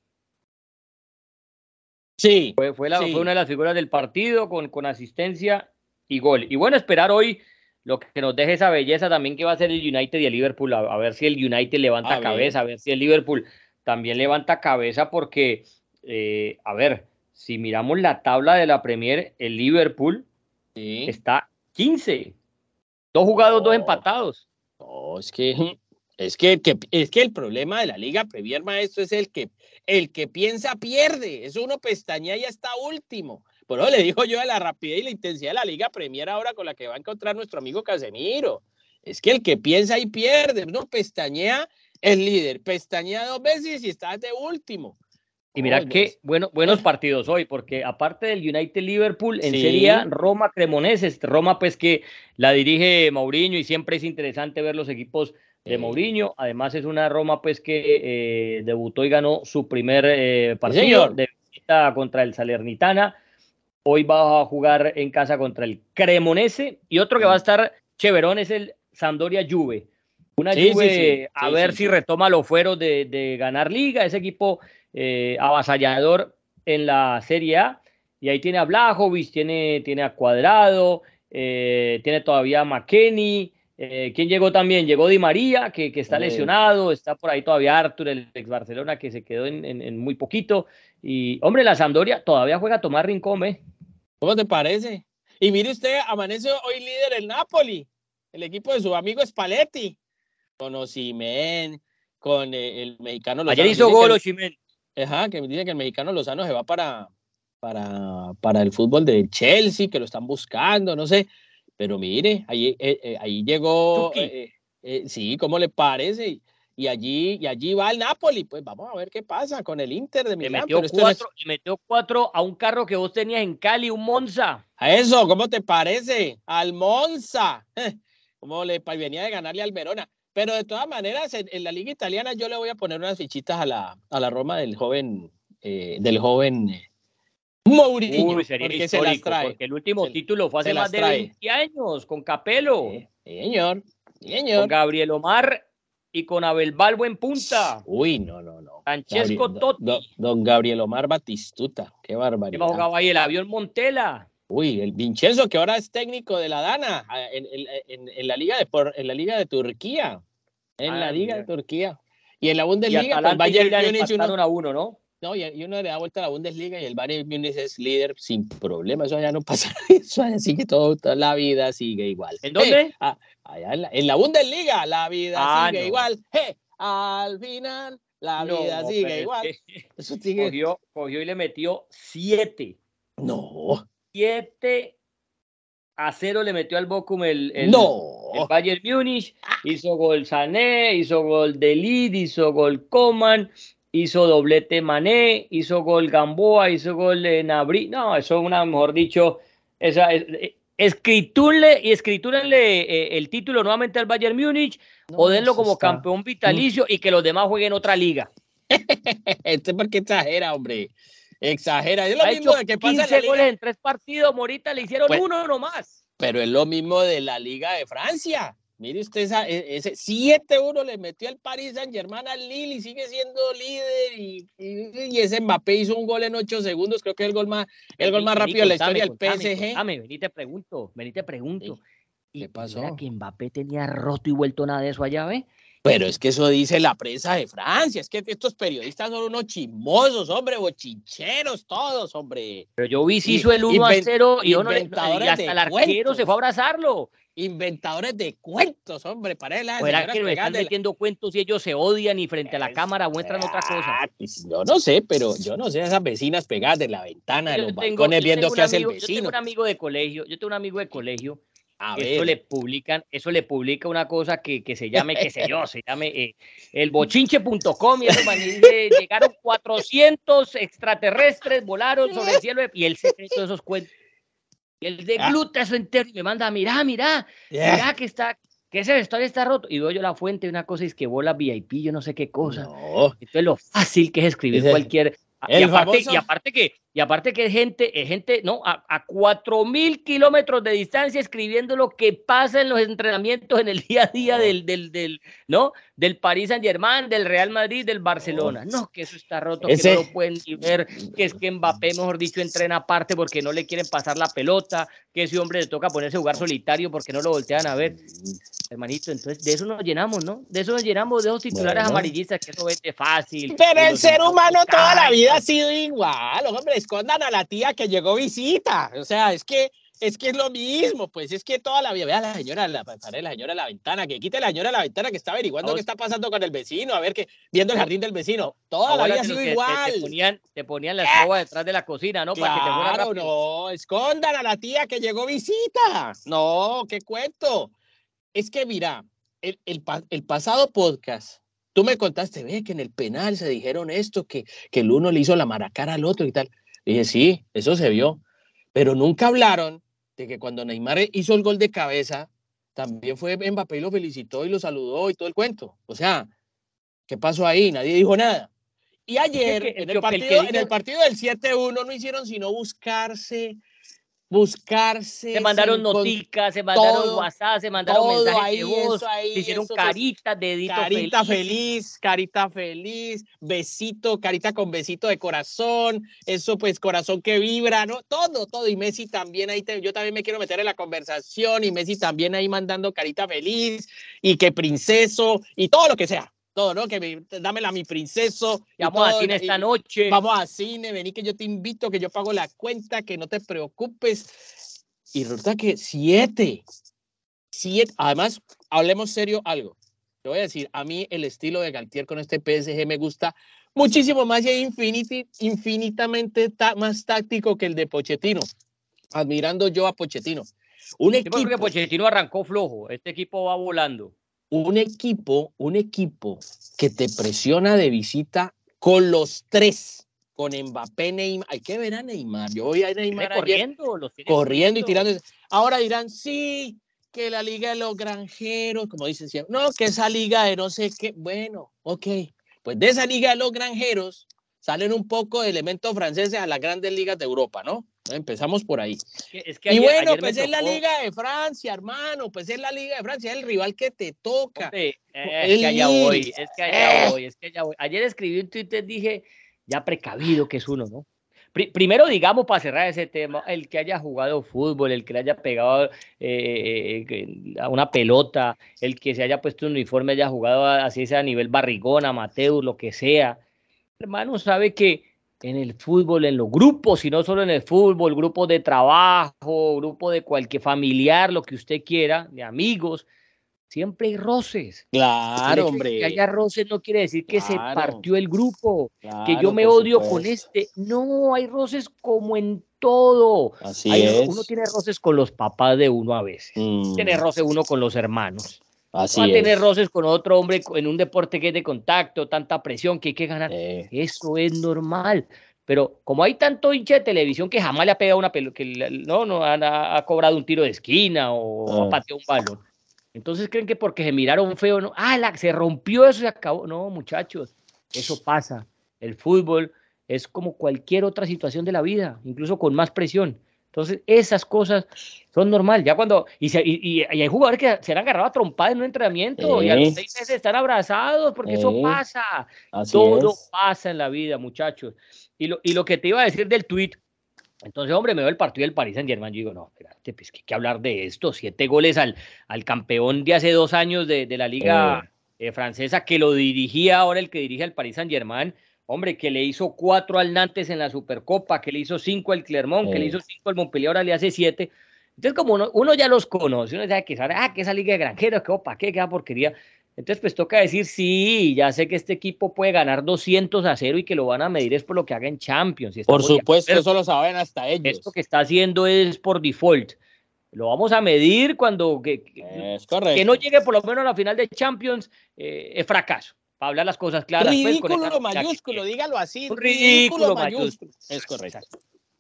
Sí. Fue, fue, una de las figuras del partido con, con asistencia y gol. Y bueno, esperar hoy lo que nos deje esa belleza también que va a ser el United y el Liverpool, a, ver si el United levanta cabeza, a ver si el Liverpool también levanta cabeza porque, eh, a ver, si miramos la tabla de la Premier, el Liverpool está 15, dos jugados, dos empatados. Es que es que, es que el problema de la Liga Premier, maestro, es el que el que piensa pierde. Eso uno pestañea y está último. Por eso le digo yo a la rapidez y la intensidad de la Liga Premier ahora con la que va a encontrar nuestro amigo Casemiro. Es que el que piensa y pierde, uno pestañea el líder, pestañea dos veces y está de último. Y mira qué bueno, buenos partidos hoy, porque aparte del United Liverpool, en Serie Roma Cremonese, Roma pues que la dirige Mourinho y siempre es interesante ver los equipos de Mourinho. Además es una Roma pues que eh, debutó y ganó su primer eh, partido de visita contra el Salernitana. Hoy va a jugar en casa contra el Cremonese. Y otro que va a estar Cheverón es el Sampdoria Juve. Una Juve a ver si retoma los fueros de, ganar liga, ese equipo eh, avasallador en la Serie A. Y ahí tiene a Blajovic, tiene, tiene a Cuadrado, eh, tiene todavía a McKenny. Eh, ¿Quién llegó también? Llegó Di María, que, está lesionado, está por ahí todavía Artur, el ex Barcelona, que se quedó en, muy poquito. Y, hombre, la Sampdoria todavía juega a tomar rincón, ¿eh? ¿Cómo te parece? Y mire usted, amanece hoy líder el Napoli, el equipo de su amigo Spalletti con Osimen, con eh, el mexicano. Ayer hizo gol Osimen. Ajá, que me dice que el mexicano Lozano se va para, para, para el fútbol de Chelsea, que lo están buscando, no sé. Pero mire, ahí, eh, eh, ahí llegó, sí, ¿cómo le parece? Y allí, y allí va el Napoli, pues vamos a ver qué pasa con el Inter de Milán. Le metió, cuatro, le metió cuatro a un carro que vos tenías en Cali, un Monza. A eso, ¿cómo te parece? Al Monza. ¿Cómo le venía de ganarle al Verona? Pero de todas maneras, en, la liga italiana yo le voy a poner unas fichitas a la, a la Roma del joven, eh, del joven eh, Mourinho. porque se las trae. Porque el último título fue hace más de 20 años, con Capello. señor, señor. Con Gabriel Omar y con Abel Balbo en punta. Uy, no, no, no. Francesco Totti. Don, Gabriel Omar Batistuta, qué barbaridad. jugaba ahí el avión Montela. Uy, el Vincenzo, que ahora es técnico de la Dana ah, en, la, liga de, por, en la Liga de Turquía. En la ah, Liga de Turquía. Y en la Bundesliga, pues Bayern Múnich uno, a uno, ¿no? No, y, uno le da vuelta a la Bundesliga y el Bayern Múnich es líder sin problema. Eso ya no pasa. Eso sigue todo, toda la vida sigue igual. ¿En dónde? Ah, allá en, la, Bundesliga la vida sigue igual. al final la vida sigue igual. Eso sigue. Cogió, cogió y le metió siete. No. 7 a 0 le metió al Bochum el, no. el Bayern Múnich, hizo gol Sané, hizo gol Delid, hizo gol Coman, hizo doblete Mané, hizo gol Gamboa, hizo gol de Nabri, no, eso es una, mejor dicho, esa, eh, escritúrenle y escritúrenle eh, el título nuevamente al Bayern Múnich o denlo como campeón vitalicio y que los demás jueguen otra liga. este porque exagera, hombre. Exagera. Es lo mismo de que pasa 15 goles en tres partidos, Morita le hicieron pues, uno nomás. Pero es lo mismo de la Liga de Francia. Mire usted, e, ese 7-1 le metió al Paris Saint-Germain al Lille y sigue siendo líder. Y, y, ese Mbappé hizo un gol en 8 segundos. Creo que es el gol más, el gol más rápido de la historia del PSG. Dame, vení te pregunto, vení te pregunto. ¿Qué pasó? ¿Era que Mbappé tenía roto y vuelto nada de eso allá, ve? Pero es que eso dice la prensa de Francia, es que estos periodistas son unos chismosos, hombre, bochincheros todos, hombre. Pero yo vi si hizo el 1 a 0 y, yo no le, y hasta el arquero se fue a abrazarlo. Inventadores de cuentos, hombre, para él. Fuera que me están metiendo cuentos y ellos se odian y frente a la cámara muestran otra cosa. Yo no sé, pero yo no sé, esas vecinas pegadas de la ventana, de los balcones viendo qué hace el vecino. Yo tengo un amigo de colegio, yo tengo un amigo de colegio eso le publican, eso le publica una cosa que, que se llame, qué sé yo, se llame eh, el bochinche.com y eso llegaron 400 extraterrestres, volaron sobre el cielo y él se todos esos cuentos. Y él degluta eso entero y me manda, mira, mira, mira que está, que ese vestuario está roto. Y veo yo la fuente, una cosa es que bola VIP, yo no sé qué cosa. Entonces lo fácil que es escribir cualquier y aparte, y aparte, que, y aparte que es gente, es gente, ¿no? A, a 4.000 kilómetros de distancia escribiendo lo que pasa en los entrenamientos en el día a día del, del, del ¿no? Del París Saint Germain, del Real Madrid, del Barcelona. No, que eso está roto, que no lo pueden ni ver, que es que Mbappé, mejor dicho, entrena aparte porque no le quieren pasar la pelota, que ese hombre le toca ponerse a jugar solitario porque no lo voltean a ver hermanito. Entonces, de eso nos llenamos, ¿no? De eso nos llenamos, de esos titulares amarillistas, que eso vende fácil. Pero el ser humano toda la vida ha sido igual. Los hombres escondan a la tía que llegó visita. O sea, es que es que es lo mismo, pues es que toda la vida, vea la señora, la, la señora a la ventana, que quite la señora a la ventana que está averiguando qué está pasando con el vecino, a ver que, viendo el jardín del vecino, toda la vida ha sido igual. Te, ponían, te ponían la escoba detrás de la cocina, ¿no? Claro, Para que te no, escondan a la tía que llegó visita. No, qué cuento. Es que mira, el, el, pasado podcast, tú me contaste, ve que en el penal se dijeron esto, que, que el uno le hizo la maracara al otro y tal. dije, sí, eso se vio. Pero nunca hablaron de que cuando Neymar hizo el gol de cabeza, también fue Mbappé y lo felicitó y lo saludó y todo el cuento. O sea, ¿qué pasó ahí? Nadie dijo nada. Y ayer, en, el partido, en el partido del 7-1, no hicieron sino buscarse buscarse. Se mandaron noticas, se mandaron WhatsApp, se mandaron mensajes de voz, se hicieron caritas, carita feliz. Carita feliz, besito, carita con besito de corazón, eso pues corazón que vibra, ¿no? Todo, todo. Y Messi también ahí, yo también me quiero meter en la conversación y Messi también ahí mandando carita feliz y que princeso y todo lo que sea todo, ¿no? Que me, dámela a mi princeso. Y vamos a cine esta noche. Vamos a cine, vení que yo te invito, que yo pago la cuenta, que no te preocupes. Y resulta que siete, siete, además, hablemos serio algo. Te voy a decir, a mí el estilo de Galtier con este PSG me gusta muchísimo más y infinity, infinitamente más táctico que el de Pochettino. Admirando yo a Pochettino. Un equipo... que Pochettino arrancó flojo, este equipo va volando un equipo, un equipo que te presiona de visita con los tres, con Mbappé, Neymar. Hay que ver a Neymar. Yo voy a Neymar corriendo, corriendo y tirando. Ahora dirán, sí, que la liga de los granjeros, como dicen siempre, no, que esa liga de no sé qué. Bueno, ok. Pues de esa liga de los granjeros salen un poco de elementos franceses a las grandes ligas de Europa, ¿no? Empezamos por ahí. y bueno, pues es la Liga de Francia, hermano, pues es la Liga de Francia, es el rival que te toca. es que allá voy, es que allá voy, es que allá voy. Ayer escribí un Twitter, dije, ya precavido que es uno, ¿no? primero, digamos, para cerrar ese tema, el que haya jugado fútbol, el que le haya pegado eh, eh, a una pelota, el que se haya puesto un uniforme, haya jugado así sea a nivel barrigón, amateur, lo que sea, hermano, sabe que en el fútbol, en los grupos, y no solo en el fútbol, grupos de trabajo, grupo de cualquier familiar, lo que usted quiera, de amigos, siempre hay roces. Claro, hombre. Que haya roces no quiere decir que se partió el grupo, que yo me odio con este. No, hay roces como en todo. Así es. Uno tiene roces con los papás de uno a veces. Tiene mm. roce uno con los hermanos. Así va a tener roces con otro hombre en un deporte que es de contacto, tanta presión que hay que ganar. Eso es normal. Pero como hay tanto hincha de televisión que jamás le ha pegado una pelota, que no, no ha, cobrado un tiro de esquina o ha pateado un balón. Entonces creen que porque se miraron feo, no, ah, la, se rompió eso, se acabó. No, muchachos, eso pasa. El fútbol es como cualquier otra situación de la vida, incluso con más presión. Entonces, esas cosas son normal. Ya cuando. Y, y, hay jugadores que se han agarrado a trompadas en un entrenamiento y a los seis meses están abrazados porque eso pasa. Todo pasa en la vida, muchachos. Y lo, y lo que te iba a decir del tweet. Entonces, hombre, me veo el partido del Paris Saint Germain. Yo digo, no, espérate, pues que hay que hablar de esto. Siete goles al, al campeón de hace dos años de, de la Liga eh, francesa que lo dirigía ahora el que dirige al Paris Saint Germain, hombre, que le hizo cuatro al Nantes en la Supercopa, que le hizo cinco al Clermont, que le hizo cinco al Montpellier, ahora le hace siete. Entonces, como uno, ya los conoce, uno sabe que sabe, ah, que esa liga de granjeros, que opa, qué, qué porquería. Entonces, pues toca decir, sí, ya sé que este equipo puede ganar 200 a 0 y que lo van a medir es por lo que haga en Champions. por supuesto, eso lo saben hasta ellos. Esto que está haciendo es por default. Lo vamos a medir cuando que, que no llegue por lo menos a la final de Champions eh, es fracaso. Para hablar las cosas claras. Pues, ridículo mayúsculo, dígalo así. Ridículo, mayúsculo. Es correcto.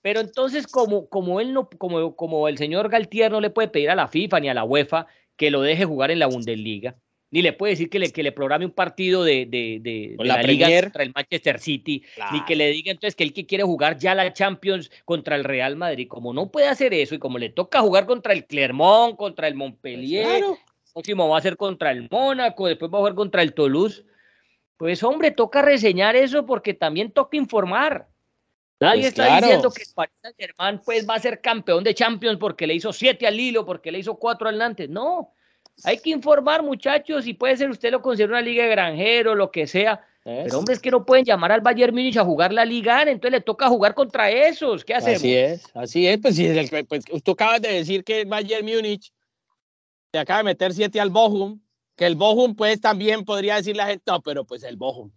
Pero entonces, como, como él no, como, como el señor Galtier no le puede pedir a la FIFA ni a la UEFA que lo deje jugar en la Bundesliga, ni le puede decir que le, que le programe un partido de, de, de, la, Liga contra el Manchester City, ni que le diga entonces que él que quiere jugar ya la Champions contra el Real Madrid. Como no puede hacer eso y como le toca jugar contra el Clermont, contra el Montpellier, pues próximo va a ser contra el Mónaco, después va a jugar contra el Toulouse, pues hombre, toca reseñar eso porque también toca informar. Nadie pues está diciendo que el Paris Saint Germain pues va a ser campeón de Champions porque le hizo siete al Lilo, porque le hizo cuatro al Nantes. No, hay que informar, muchachos, y puede ser usted lo considera una liga de granjero, lo que sea. Pero hombre, es que no pueden llamar al Bayern Múnich a jugar la liga, entonces le toca jugar contra esos. ¿Qué hacemos? Así es, así es. Pues, si pues tú acabas de decir que el Bayern Múnich te acaba de meter siete al Bochum, que el Bochum pues también podría decir la gente, no, pero pues el Bochum.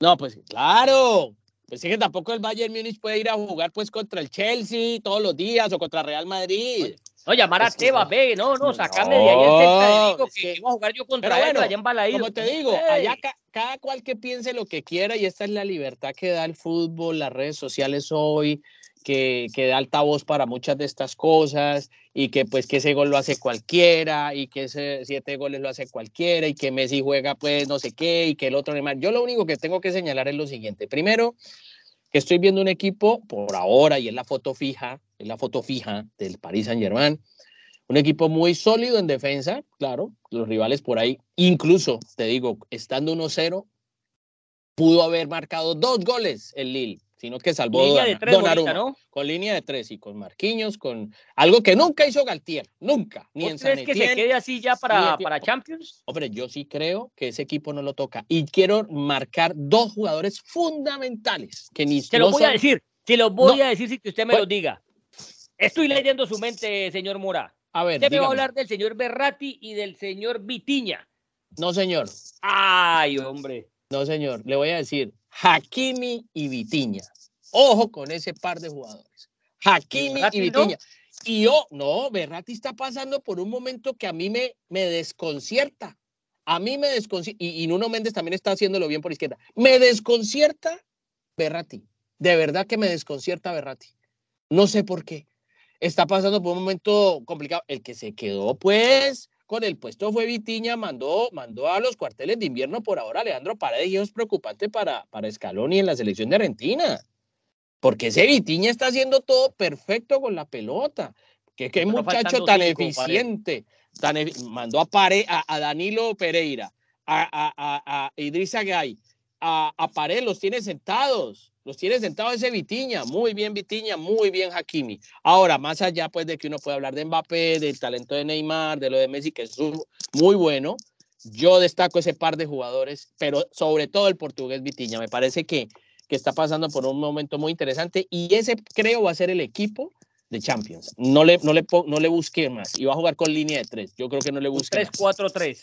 No, pues claro. Pues sí que tampoco el Bayern Múnich puede ir a jugar pues contra el Chelsea todos los días o contra Real Madrid. No, llamar a Tebas, ve, no, no, sacame de ahí el digo que, que, a jugar yo contra él allá en Balaído. Como te digo, allá cada cual que piense lo que quiera y esta es la libertad que da el fútbol, las redes sociales hoy, que, que da altavoz para muchas de estas cosas y que pues que ese gol lo hace cualquiera y que ese siete goles lo hace cualquiera y que Messi juega pues no sé qué y que el otro más. Yo lo único que tengo que señalar es lo siguiente. Primero, que estoy viendo un equipo por ahora y es la foto fija, es la foto fija del Paris Saint-Germain. Un equipo muy sólido en defensa, claro, los rivales por ahí, incluso, te digo, estando 1-0, pudo haber marcado dos goles el Lille, sino que salvó línea de tres ¿no? con línea de tres y con Marquinhos, con algo que nunca hizo Galtier, nunca, ni en crees que se quede así ya para, para Champions? Hombre, yo sí creo que ese equipo no lo toca y quiero marcar dos jugadores fundamentales que ni Se lo voy a decir, se lo voy a decir si usted me lo diga. Estoy leyendo su mente, señor Mora. A ver, Usted me va a hablar del señor Berratti y del señor Vitiña. No, señor. Ay, hombre. No, señor. Le voy a decir Hakimi y Vitiña. Ojo con ese par de jugadores. Hakimi y Vitiña. Y yo, no, Berratti está pasando por un momento que a mí me, me desconcierta. A mí me desconcierta. Y, y Nuno Méndez también está haciéndolo bien por izquierda. Me desconcierta Berratti. De verdad que me desconcierta Berratti. No sé por qué está pasando por un momento complicado. El que se quedó, pues, con el puesto fue Vitiña, mandó, mandó a los cuarteles de invierno por ahora Alejandro Paredes y es preocupante para, para Scaloni en la selección de Argentina. Porque ese Vitiña está haciendo todo perfecto con la pelota. Que qué muchacho tan eficiente. Tan mandó a, Pare, a, Danilo Pereira, a, a, a Idrissa Gay, a, a Paredes, los tiene sentados los tiene sentados ese Vitiña, muy bien Vitiña, muy bien Hakimi. Ahora, más allá pues de que uno puede hablar de Mbappé, del talento de Neymar, de lo de Messi, que es muy bueno, yo destaco ese par de jugadores, pero sobre todo el portugués Vitiña. Me parece que, que está pasando por un momento muy interesante y ese creo va a ser el equipo de Champions. No le, no le, no le busque más. Y va a jugar con línea de tres. Yo creo que no le busque 3-4-3.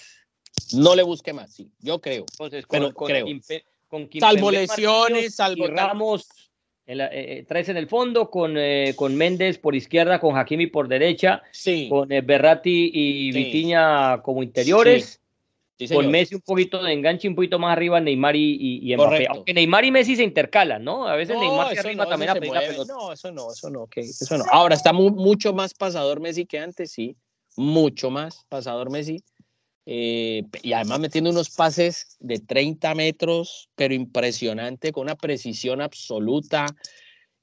No le busque más, sí. Yo creo. Entonces, pero creo con salvo lesiones, salvo Ramos, eh, eh, tres en el fondo, con, eh, con Méndez por izquierda, con Hakimi por derecha, sí. con Berratti y Vitiña como interiores. con Messi un poquito de enganche, un poquito más arriba Neymar y, y, Mbappé. Aunque Neymar y Messi se intercalan, ¿no? A veces Neymar se arriba también a No, eso no, eso no, okay, eso no. Ahora está mucho más pasador Messi que antes, sí. Mucho más pasador Messi. Eh, y además metiendo unos pases de 30 metros, pero impresionante, con una precisión absoluta.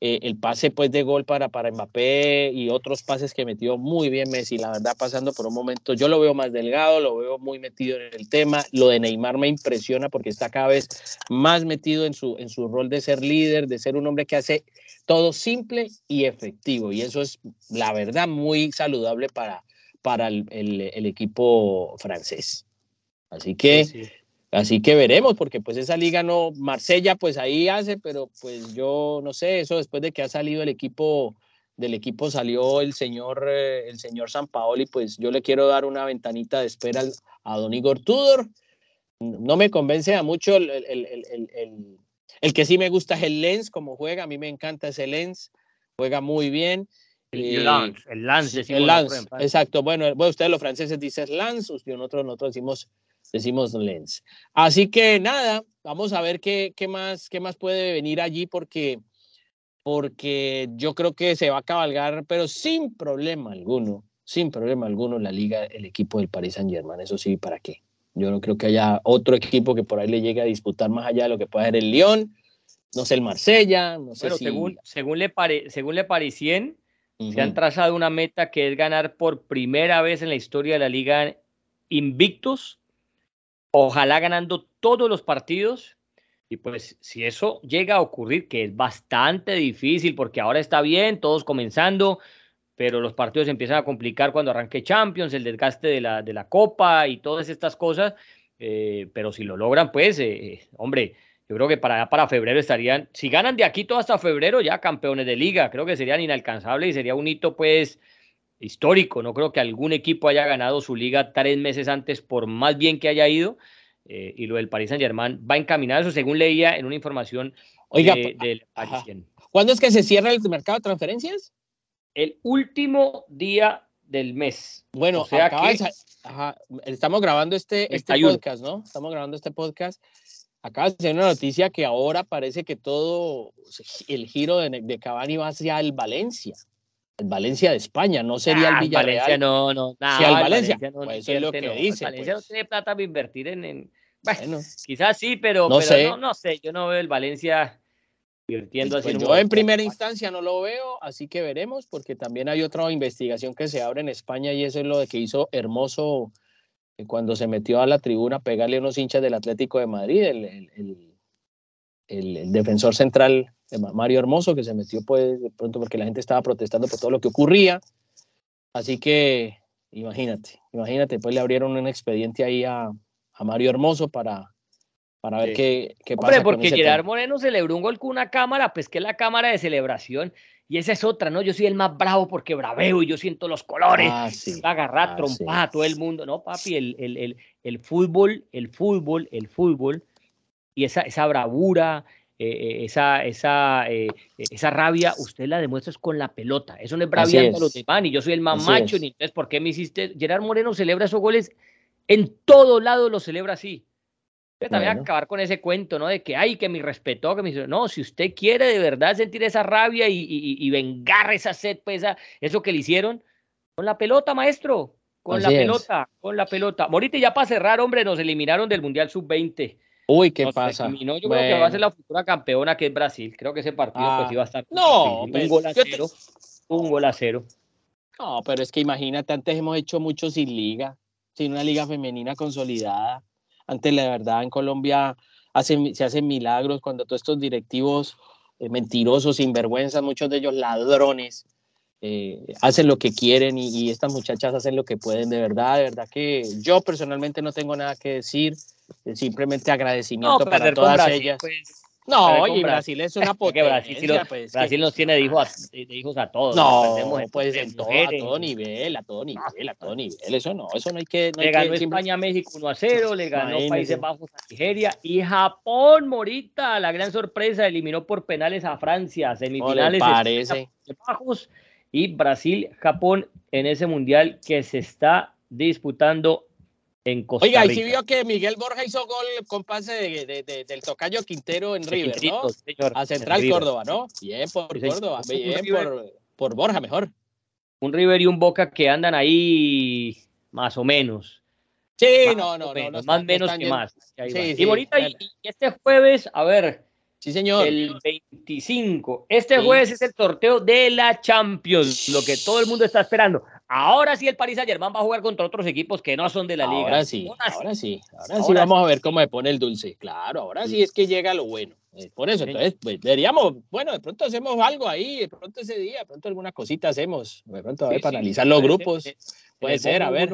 Eh, el pase pues de gol para, para Mbappé y otros pases que metió muy bien Messi, la verdad pasando por un momento, yo lo veo más delgado, lo veo muy metido en el tema, lo de Neymar me impresiona porque está cada vez más metido en su, en su rol de ser líder, de ser un hombre que hace todo simple y efectivo y eso es la verdad muy saludable para, para el, el, equipo francés. Así que Así que veremos, porque pues esa liga no, Marsella pues ahí hace, pero pues yo no sé, eso después de que ha salido el equipo, del equipo salió el señor, eh, el señor San Paoli, pues yo le quiero dar una ventanita de espera a Don Igor Tudor. No me convence a mucho el, el, que sí me gusta es el Lens, como juega, a mí me encanta ese Lens, juega muy bien. El eh, Lance, el Lance, el Lance, exacto. Bueno, bueno, ustedes los franceses dicen Lance, nosotros, nosotros decimos decimos Lens. Así que nada, vamos a ver qué, qué, más, qué más puede venir allí porque, porque yo creo que se va a cabalgar, pero sin problema alguno, sin problema alguno la liga, el equipo del Paris Saint Germain. Eso sí, ¿para qué? Yo no creo que haya otro equipo que por ahí le llegue a disputar más allá de lo que puede ser el Lyon, no sé el Marsella, no sé si... según, según, le pare, según le se han trazado una meta que es ganar por primera vez en la historia de la liga invictos ojalá ganando todos los partidos. Y pues si eso llega a ocurrir, que es bastante difícil porque ahora está bien, todos comenzando, pero los partidos empiezan a complicar cuando arranque Champions, el desgaste de la, de la Copa y todas estas cosas. Eh, pero si lo logran, pues, eh, hombre, yo creo que para, para febrero estarían, si ganan de aquí todo hasta febrero, ya campeones de liga, creo que serían inalcanzables y sería un hito, pues, histórico. No creo que algún equipo haya ganado su liga tres meses antes, por más bien que haya ido. Eh, y lo del Paris Saint Germain va encaminado eso, según leía en una información Oiga, del ¿Cuándo es que se cierra el mercado de transferencias? El último día del mes. Bueno, o sea que... estamos grabando este, este podcast, ¿no? Estamos grabando este podcast. Acaba de ser una noticia que ahora parece que todo el giro de, de Cavani va hacia el Valencia el Valencia de España, no sería el Villarreal. Valencia no, no, nada. Si al Valencia, no, pues eso es lo que dice. Valencia pues. no tiene plata para invertir en, bueno, quizás sí, pero, no, sé. No, sé, yo no veo el Valencia invirtiendo pues, así. yo en primera instancia no lo veo, así que veremos, porque también hay otra investigación que se abre en España y eso es lo de que hizo Hermoso cuando se metió a la tribuna a pegarle a unos hinchas del Atlético de Madrid, el, el, el defensor central Mario Hermoso, que se metió pues de pronto porque la gente estaba protestando por todo lo que ocurría. Así que imagínate, imagínate, pues le abrieron un expediente ahí a, a Mario Hermoso para, para ver qué, qué pasa. Hombre, porque Gerard Moreno celebró un gol con una cámara, pues que es la cámara de celebración. Y esa es otra, ¿no? Yo soy el más bravo porque braveo y yo siento los colores. Ah, sí. Agarrar ah, trompada a todo el mundo. No, papi, el, el, el, el, fútbol, el fútbol, el fútbol y esa, esa bravura, eh, eh, esa, esa, eh, esa rabia, usted la demuestra con la pelota. Eso no es braviando a los demás, y yo soy el más macho, ni entonces, ¿por qué me hiciste? Gerard Moreno celebra esos goles, en todo lado lo celebra así. Yo también acabar con ese cuento, ¿no? De que, ay, que me respetó, que me No, si usted quiere de verdad sentir esa rabia y, y, vengar esa sed, pues, eso que le hicieron, con la pelota, maestro, con la pelota, con la pelota. Morita, ya para cerrar, hombre, nos eliminaron del Mundial Sub-20. Uy, ¿qué pasa? No, yo creo que va a ser la futura campeona que es Brasil. Creo que ese partido pues ah, iba a estar. No, un pues, gol a cero. Un gol a cero. No, pero es que imagínate, antes hemos hecho mucho sin liga, sin una liga femenina consolidada. Antes, la verdad, en Colombia se hacen milagros cuando todos estos directivos eh, mentirosos, sinvergüenzas, muchos de ellos ladrones, eh, hacen lo que quieren y, y, estas muchachas hacen lo que pueden. De verdad, de verdad que yo personalmente no tengo nada que decir simplemente agradecimiento para todas ellas. Pues, no, oye, Brasil es una potencia. Brasil, pues, Brasil nos tiene de hijos, a, hijos a todos. No, pues en todo, a todo nivel, a todo nivel, a todo nivel. Eso no, eso no hay que. le ganó España a México 1 a 0, le ganó Países Bajos a Nigeria y Japón, Morita, la gran sorpresa, eliminó por penales a Francia, semifinales parece. Bajos y Brasil, Japón en ese mundial que se está disputando Oiga, y sí vio que Miguel Borja hizo gol con pase de, del tocayo Quintero en River, ¿no? a Central Córdoba, ¿no? Bien por Córdoba, bien por, Borja, mejor. Un River y un Boca que andan ahí más o menos. Sí, no, no, no, Más o menos que más. y ahorita, y, este jueves, a ver. Sí, señor. El 25. Este jueves es el sorteo de la Champions, lo que todo el mundo está esperando. Ahora sí el Paris Saint Germain va a jugar contra otros equipos que no son de la liga. Ahora sí, ahora, sí, ahora, sí vamos a ver cómo se pone el dulce. Claro, ahora sí es que llega lo bueno. Eh, por eso, entonces, pues, veríamos, bueno, de pronto hacemos algo ahí, de pronto ese día, de pronto alguna cosita hacemos, de pronto a ver, para analizar los grupos. puede ser, a ver.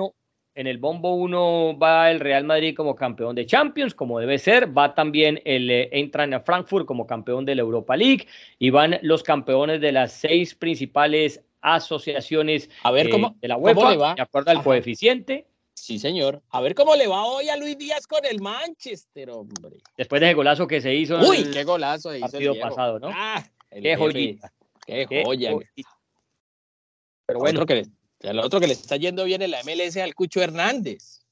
en el bombo 1 va el Real Madrid como campeón de Champions, como debe ser. Va también el eh, Eintracht Frankfurt como campeón de la Europa League. Y van los campeones de las seis principales asociaciones a ver cómo, de la UEFA, va? de acuerdo al coeficiente. Sí, señor. A ver cómo le va hoy a Luis Díaz con el Manchester, hombre. Después de ese golazo que se hizo Uy, qué golazo el partido pasado, ¿no? Ah, qué joyita. Qué joya. Pero bueno, que el otro que le está yendo bien en la MLS al Cucho Hernández.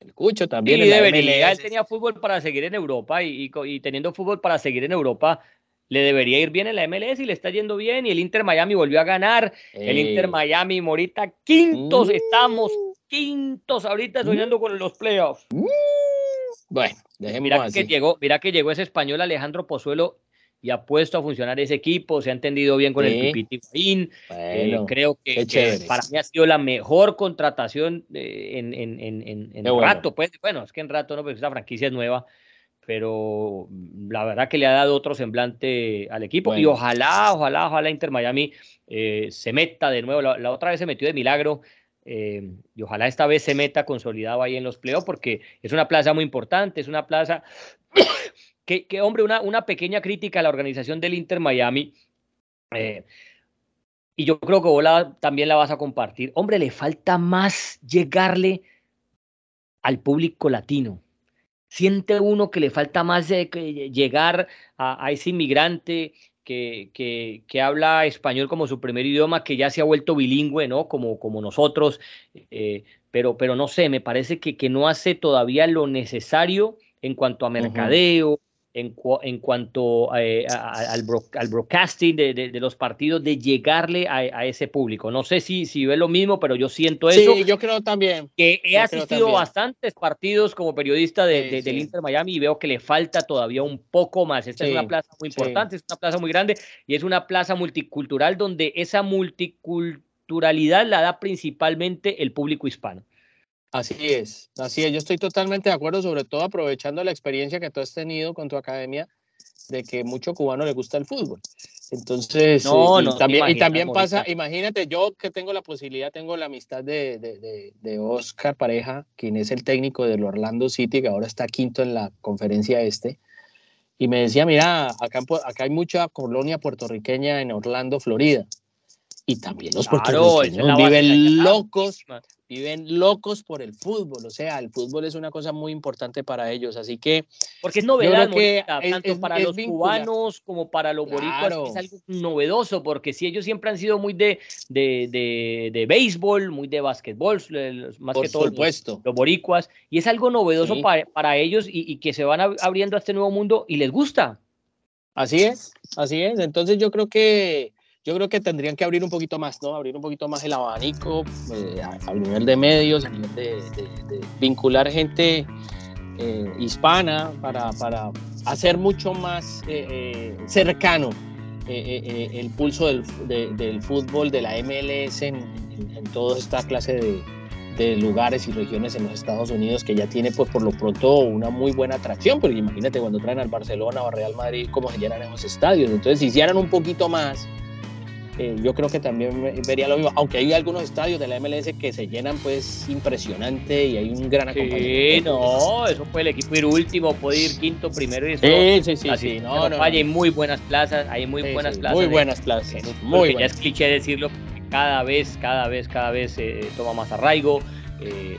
El Cucho también. Sí, debería. Él tenía fútbol para seguir en Europa y, y, teniendo fútbol para seguir en Europa, le debería ir bien en la MLS y le está yendo bien. Y el Inter Miami volvió a ganar. El Inter Miami, Morita, quintos mm. estamos, quintos ahorita soñando con los playoffs. Mm. Bueno, dejemos mira Que llegó, mira que llegó ese español Alejandro Pozuelo y ha puesto a funcionar ese equipo, se ha entendido bien con el Pipiti eh, creo que, para mí ha sido la mejor contratación eh, en, en, en, en rato, pues, bueno, es que en rato no, porque esta franquicia es nueva, pero la verdad que le ha dado otro semblante al equipo y ojalá, ojalá, ojalá Inter Miami eh, se meta de nuevo, la, otra vez se metió de milagro. y ojalá esta vez se meta consolidado ahí en los playoffs porque es una plaza muy importante, es una plaza que, hombre, una, una, pequeña crítica a la organización del Inter Miami. Eh, y yo creo que vos también la vas a compartir. Hombre, le falta más llegarle al público latino. Siente uno que le falta más de, llegar a, ese inmigrante que, que, que, habla español como su primer idioma, que ya se ha vuelto bilingüe, ¿no? Como, como nosotros. Eh, pero, pero no sé, me parece que, que no hace todavía lo necesario en cuanto a mercadeo, en, en cuanto eh, al, al, broadcasting de, de, los partidos, de llegarle a, ese público. No sé si, si ve lo mismo, pero yo siento eso. Sí, yo creo también. Que he asistido a bastantes partidos como periodista de, del Inter Miami y veo que le falta todavía un poco más. Esta es una plaza muy importante, es una plaza muy grande y es una plaza multicultural donde esa multiculturalidad la da principalmente el público hispano. Así es, así es. Yo estoy totalmente de acuerdo, sobre todo aprovechando la experiencia que tú has tenido con tu academia, de que mucho cubano le gusta el fútbol. Entonces, no, y, también, y también pasa, imagínate, yo que tengo la posibilidad, tengo la amistad de, de, de, Oscar Pareja, quien es el técnico del Orlando City, que ahora está quinto en la conferencia este, y me decía, mira, acá, acá hay mucha colonia puertorriqueña en Orlando, Florida y también los puertorriqueños viven locos, viven locos por el fútbol, o sea, el fútbol es una cosa muy importante para ellos, así que... Porque es novedad, que tanto para los cubanos como para los boricuas, es algo novedoso, porque si ellos siempre han sido muy de, de, de, de béisbol, muy de básquetbol, más que todo supuesto. Los, boricuas, y es algo novedoso para, para, ellos y, y que se van abriendo a este nuevo mundo y les gusta. Así es, así es, entonces yo creo que yo creo que tendrían que abrir un poquito más, ¿no? Abrir un poquito más el abanico eh, al nivel de medios, a nivel de, vincular gente eh, hispana para, para, hacer mucho más eh, cercano el pulso del, del, fútbol, de la MLS en, en, toda esta clase de, de lugares y regiones en los Estados Unidos que ya tiene pues por lo pronto una muy buena atracción, porque imagínate cuando traen al Barcelona o al Real Madrid cómo se llenan esos estadios, entonces si hicieran un poquito más eh, yo creo que también vería lo mismo, aunque hay algunos estadios de la MLS que se llenan pues impresionante y hay un gran acompañamiento. Sí, no, eso fue el equipo ir último, puede ir quinto, primero y eso. Sí, sí, sí, no, no, hay muy buenas plazas, hay muy buenas plazas. Muy buenas plazas, muy Ya es cliché decirlo, cada vez, cada vez, cada vez se toma más arraigo. Eh,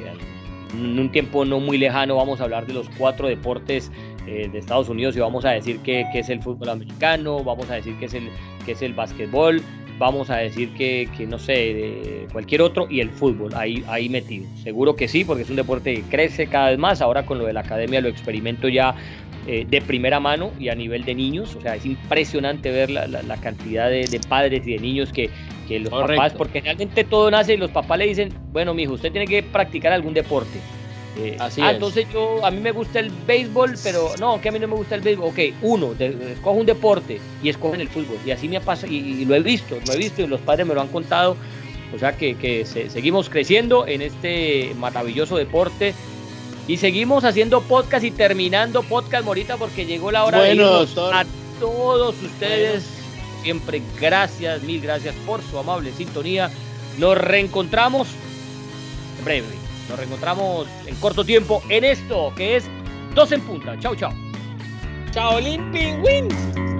en un tiempo no muy lejano vamos a hablar de los cuatro deportes eh, de Estados Unidos y vamos a decir que, que, es el fútbol americano, vamos a decir que es el, que es el básquetbol, vamos a decir que, que no sé, de cualquier otro y el fútbol ahí, ahí metido. Seguro que sí, porque es un deporte que crece cada vez más. Ahora con lo de la academia lo experimento ya eh, de primera mano y a nivel de niños. O sea, es impresionante ver la, la, cantidad de, de, padres y de niños que, que los papás, porque realmente todo nace y los papás le dicen, bueno, mi hijo, usted tiene que practicar algún deporte. Eh, Así ah, entonces yo, a mí me gusta el béisbol, pero no, que a mí no me gusta el béisbol. Ok, uno, escojo un deporte y escogen el fútbol. Y así me pasa, y, lo he visto, lo he visto y los padres me lo han contado. O sea que, que seguimos creciendo en este maravilloso deporte y seguimos haciendo podcast y terminando podcast, Morita, porque llegó la hora de irnos a todos ustedes. Siempre gracias, mil gracias por su amable sintonía. Nos reencontramos breve. Nos reencontramos en corto tiempo en esto que es Dos en Punta. Chao, chao. Chao, Limping Wins.